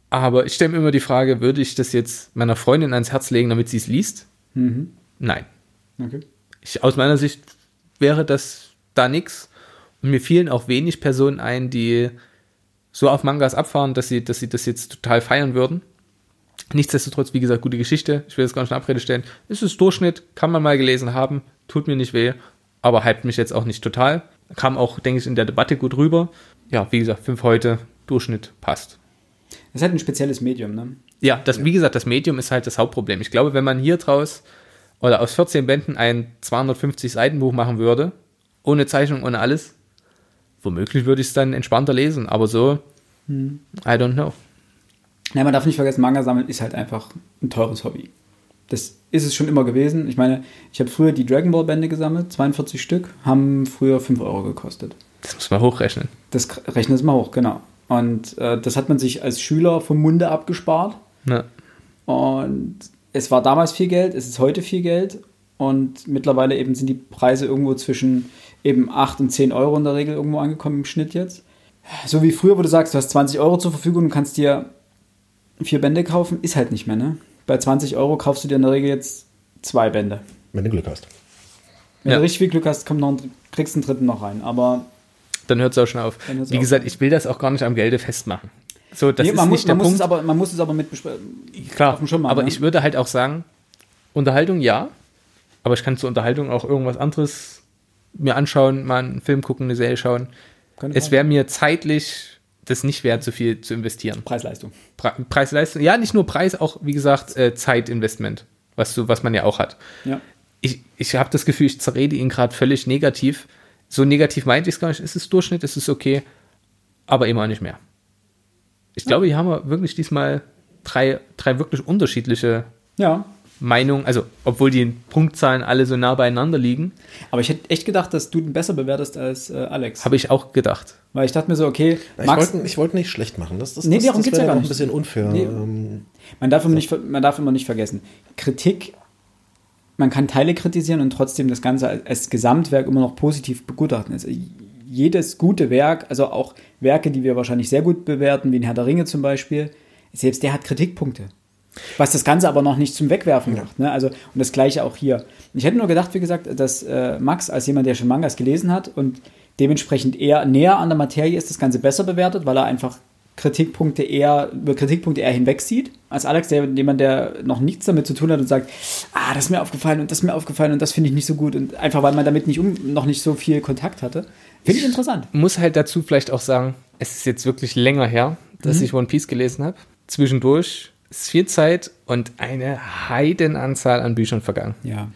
Aber ich stelle mir immer die Frage, würde ich das jetzt meiner Freundin ans Herz legen, damit sie es liest? Nein. Okay. Ich, aus meiner Sicht wäre das da nix. Und mir fielen auch wenig Personen ein, die so auf Mangas abfahren, dass sie, dass sie das jetzt total feiern würden. Nichtsdestotrotz, wie gesagt, gute Geschichte. Ich will das gar nicht in Abrede stellen. Es ist Durchschnitt, kann man mal gelesen haben, tut mir nicht weh, aber hypt mich jetzt auch nicht total. Kam auch, denke ich, in der Debatte gut rüber. Ja, wie gesagt, fünf heute, Durchschnitt passt. Das ist halt ein spezielles Medium, ne? Ja, das, wie gesagt, das Medium ist halt das Hauptproblem. Ich glaube, wenn man hier draus oder aus 14 Bänden ein 250 Seitenbuch machen würde, ohne Zeichnung, ohne alles, womöglich würde ich es dann entspannter lesen. Aber so, I don't know. Ja, man darf nicht vergessen, Manga sammeln ist halt einfach ein teures Hobby. Das ist es schon immer gewesen. Ich meine, ich habe früher die Dragon Ball Bände gesammelt, 42 Stück, haben früher 5 Euro gekostet. Das muss man hochrechnen. Das rechnet mal hoch, genau. Und äh, das hat man sich als Schüler vom Munde abgespart. Ne? Und es war damals viel Geld, es ist heute viel Geld. Und mittlerweile eben sind die Preise irgendwo zwischen eben 8 und 10 Euro in der Regel irgendwo angekommen im Schnitt jetzt. So wie früher, wo du sagst, du hast 20 Euro zur Verfügung und kannst dir vier Bände kaufen, ist halt nicht mehr, ne? Bei 20 Euro kaufst du dir in der Regel jetzt zwei Bände. Wenn du Glück hast. Wenn Ja. du richtig viel Glück hast, kommt noch ein, kriegst du einen dritten noch rein. Aber Dann hört es auch schon auf. Wie auf. gesagt, ich will das auch gar nicht am Gelde festmachen. So, das nee, ist man, muss, nicht der Punkt. es aber, man muss es aber mit besprechen. Klar, haben, aber ne? ich würde halt auch sagen, Unterhaltung ja, aber ich kann zur Unterhaltung auch irgendwas anderes mir anschauen, mal einen Film gucken, eine Serie schauen. Keine Es wäre mir zeitlich das nicht wert, so viel zu investieren. Preis-Leistung. Pre Preis-Leistung, ja, nicht nur Preis, auch wie gesagt äh, Zeitinvestment, was, du, was man ja auch hat. Ja. Ich, ich habe das Gefühl, ich zerrede ihn gerade völlig negativ. So negativ meinte ich es gar nicht. Es ist Durchschnitt, es ist okay, aber immer nicht mehr. Ich glaube, hier haben wir wirklich diesmal drei, drei wirklich unterschiedliche Ja. Meinungen, also obwohl die Punktzahlen alle so nah beieinander liegen, Aber ich hätte echt gedacht, dass du den besser bewertest als äh, Alex. habe ich auch gedacht. Weil ich dachte mir so, okay, Ich Max, wollte ich wollte nicht schlecht machen. Das, das, Nee, das, darum das geht's wäre ja gar auch ein nicht. bisschen unfair. Nee. Ähm, man darf, immer nicht, man darf immer nicht vergessen, Kritik, man kann Teile kritisieren und trotzdem das Ganze als, als Gesamtwerk immer noch positiv begutachten. Also jedes gute Werk, also auch Werke, die wir wahrscheinlich sehr gut bewerten, wie in Herr der Ringe zum Beispiel, selbst der hat Kritikpunkte. Was das Ganze aber noch nicht zum Wegwerfen macht. Ne? Also, und das gleiche auch hier. Ich hätte nur gedacht, wie gesagt, dass äh, Max als jemand, der schon Mangas gelesen hat und dementsprechend eher näher an der Materie ist, das Ganze besser bewertet, weil er einfach Kritikpunkte eher, über Kritikpunkte eher hinwegsieht, als Alex, der jemand, der noch nichts damit zu tun hat und sagt, ah, das ist mir aufgefallen und das ist mir aufgefallen und das finde ich nicht so gut und einfach, weil man damit nicht um, noch nicht so viel Kontakt hatte. Finde ich interessant. Muss halt dazu vielleicht auch sagen, es ist jetzt wirklich länger her, dass ich One Piece gelesen habe. Zwischendurch ist viel Zeit und eine Heidenanzahl an Büchern vergangen. Ja.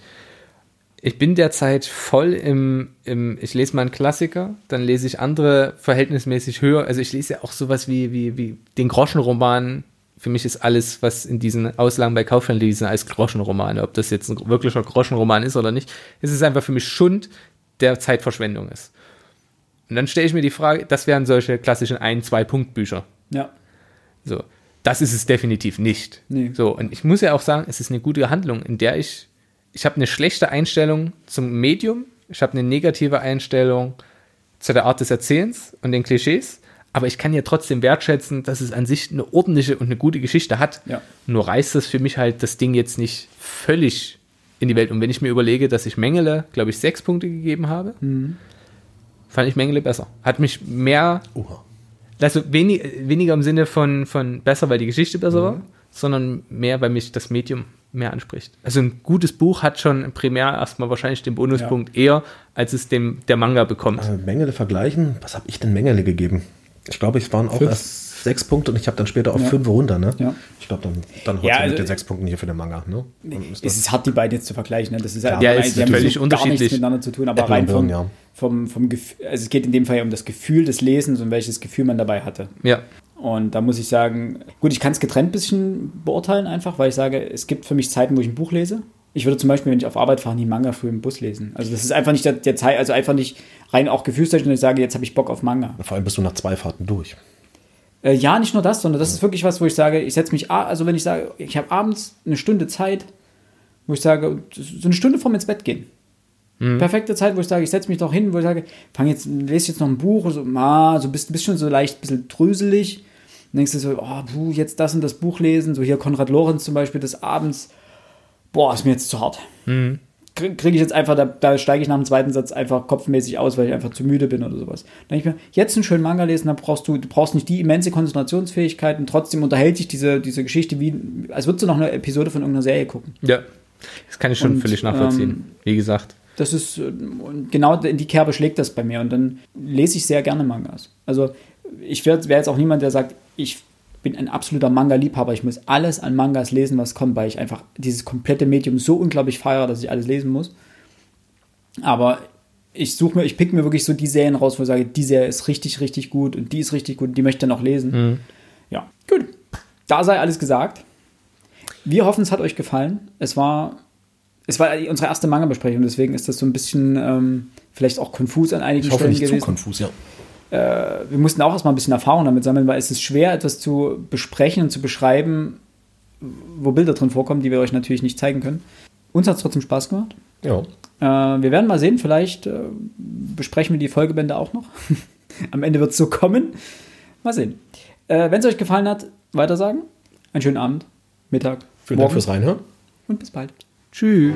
Ich bin derzeit voll im, im, ich lese mal einen Klassiker, dann lese ich andere verhältnismäßig höher. Also ich lese ja auch sowas wie, wie, wie den Groschenroman für mich ist alles, was in diesen Auslagen bei Kaufland lesen, als Groschenromane. Ob das jetzt ein wirklicher Groschenroman ist oder nicht, es ist einfach für mich Schund, der Zeitverschwendung ist. Und dann stelle ich mir die Frage, das wären solche klassischen ein-, zwei-Punkt-Bücher. Ja. So. Das ist es definitiv nicht. Nee. So, und ich muss ja auch sagen, es ist eine gute Handlung, in der ich, ich habe eine schlechte Einstellung zum Medium, ich habe eine negative Einstellung zu der Art des Erzählens und den Klischees, aber ich kann ja trotzdem wertschätzen, dass es an sich eine ordentliche und eine gute Geschichte hat. Ja. Nur reißt das für mich halt das Ding jetzt nicht völlig in die Welt. Und wenn ich mir überlege, dass ich Mengele, glaube ich, sechs Punkte gegeben habe, fand ich Mengele besser. Hat mich mehr Oha. Also wenig, weniger im Sinne von, von besser, weil die Geschichte besser war, sondern mehr, weil mich das Medium mehr anspricht. Also ein gutes Buch hat schon primär erstmal wahrscheinlich den Bonuspunkt eher, als es dem der Manga bekommt. Äh, Mengele vergleichen. Was habe ich denn Mengele gegeben? Ich glaube, es waren auch Fünf. erst sechs Punkte und ich habe dann später auf Ja. fünf runter, ne? Ja. Ich glaube, dann, dann holst Ja, also- mit den sechs Punkten hier für den Manga, ne? Ist Es ist hart, die beiden jetzt zu vergleichen. Ne? Das ist ja, Ja, die ist haben völlig so gar nichts unterschiedlich. miteinander zu tun, aber Äpfel rein und vom, ja. vom, vom Gefühl, also es geht in dem Fall ja um das Gefühl des Lesens und welches Gefühl man dabei hatte. Ja. Und da muss ich sagen, gut, ich kann es getrennt ein bisschen beurteilen einfach, weil ich sage, es gibt für mich Zeiten, wo ich ein Buch lese. Ich würde zum Beispiel, wenn ich auf Arbeit fahre, nie Manga früh im Bus lesen. Also das ist einfach nicht der, der Zeit, also einfach nicht rein auch gefühlstechnisch, und ich sage, jetzt habe ich Bock auf Manga. Vor allem bist du nach zwei Fahrten durch. Äh, ja, nicht nur das, sondern das ist wirklich was, wo ich sage, ich setze mich, also wenn ich sage, ich habe abends eine Stunde Zeit, wo ich sage, so eine Stunde vorm ins Bett gehen. Perfekte Zeit, wo ich sage, ich setze mich doch hin, wo ich sage, fang jetzt, lese jetzt noch ein Buch, so, ah, so bist, bist schon so leicht ein bisschen dröselig. Dann denkst du so, oh, puh, jetzt das und das Buch lesen, so hier Konrad Lorenz zum Beispiel des Abends, boah, ist mir jetzt zu hart. Kriege krieg ich jetzt einfach, da, da steige ich nach dem zweiten Satz einfach kopfmäßig aus, weil ich einfach zu müde bin oder sowas. Dann denke ich mir, jetzt einen schönen Manga lesen, dann brauchst du, du brauchst nicht die immense Konzentrationsfähigkeit und trotzdem unterhält dich diese, diese Geschichte wie, als würdest du noch eine Episode von irgendeiner Serie gucken. Ja. Das kann ich schon Und, völlig nachvollziehen. ähm, Wie gesagt. Das ist, genau in die Kerbe schlägt das bei mir und dann lese ich sehr gerne Mangas. Also ich wäre wär jetzt auch niemand, der sagt, ich bin ein absoluter Manga-Liebhaber, ich muss alles an Mangas lesen, was kommt, weil ich einfach dieses komplette Medium so unglaublich feiere, dass ich alles lesen muss. Aber ich suche mir, ich pick mir wirklich so die Serien raus, wo ich sage, die Serie ist richtig, richtig gut und die ist richtig gut und die möchte ich dann auch lesen. Ja, gut. Da sei alles gesagt. Wir hoffen, es hat euch gefallen. Es war, es war unsere erste Manga-Besprechung, deswegen ist das so ein bisschen ähm, vielleicht auch konfus an einigen Ich hoffe Stellen nicht zu gewesen. konfus, ja. Wir mussten auch erstmal ein bisschen Erfahrung damit sammeln, weil es ist schwer, etwas zu besprechen und zu beschreiben, wo Bilder drin vorkommen, die wir euch natürlich nicht zeigen können. Uns hat es trotzdem Spaß gemacht. Ja. Äh, wir werden mal sehen, vielleicht äh, besprechen wir die Folgebände auch noch. Am Ende wird es so kommen. Mal sehen. Äh, Wenn es euch gefallen hat, weitersagen. Einen schönen Abend, Mittag, Vielen Dank morgen fürs Reinhören. und bis bald. Tschüss.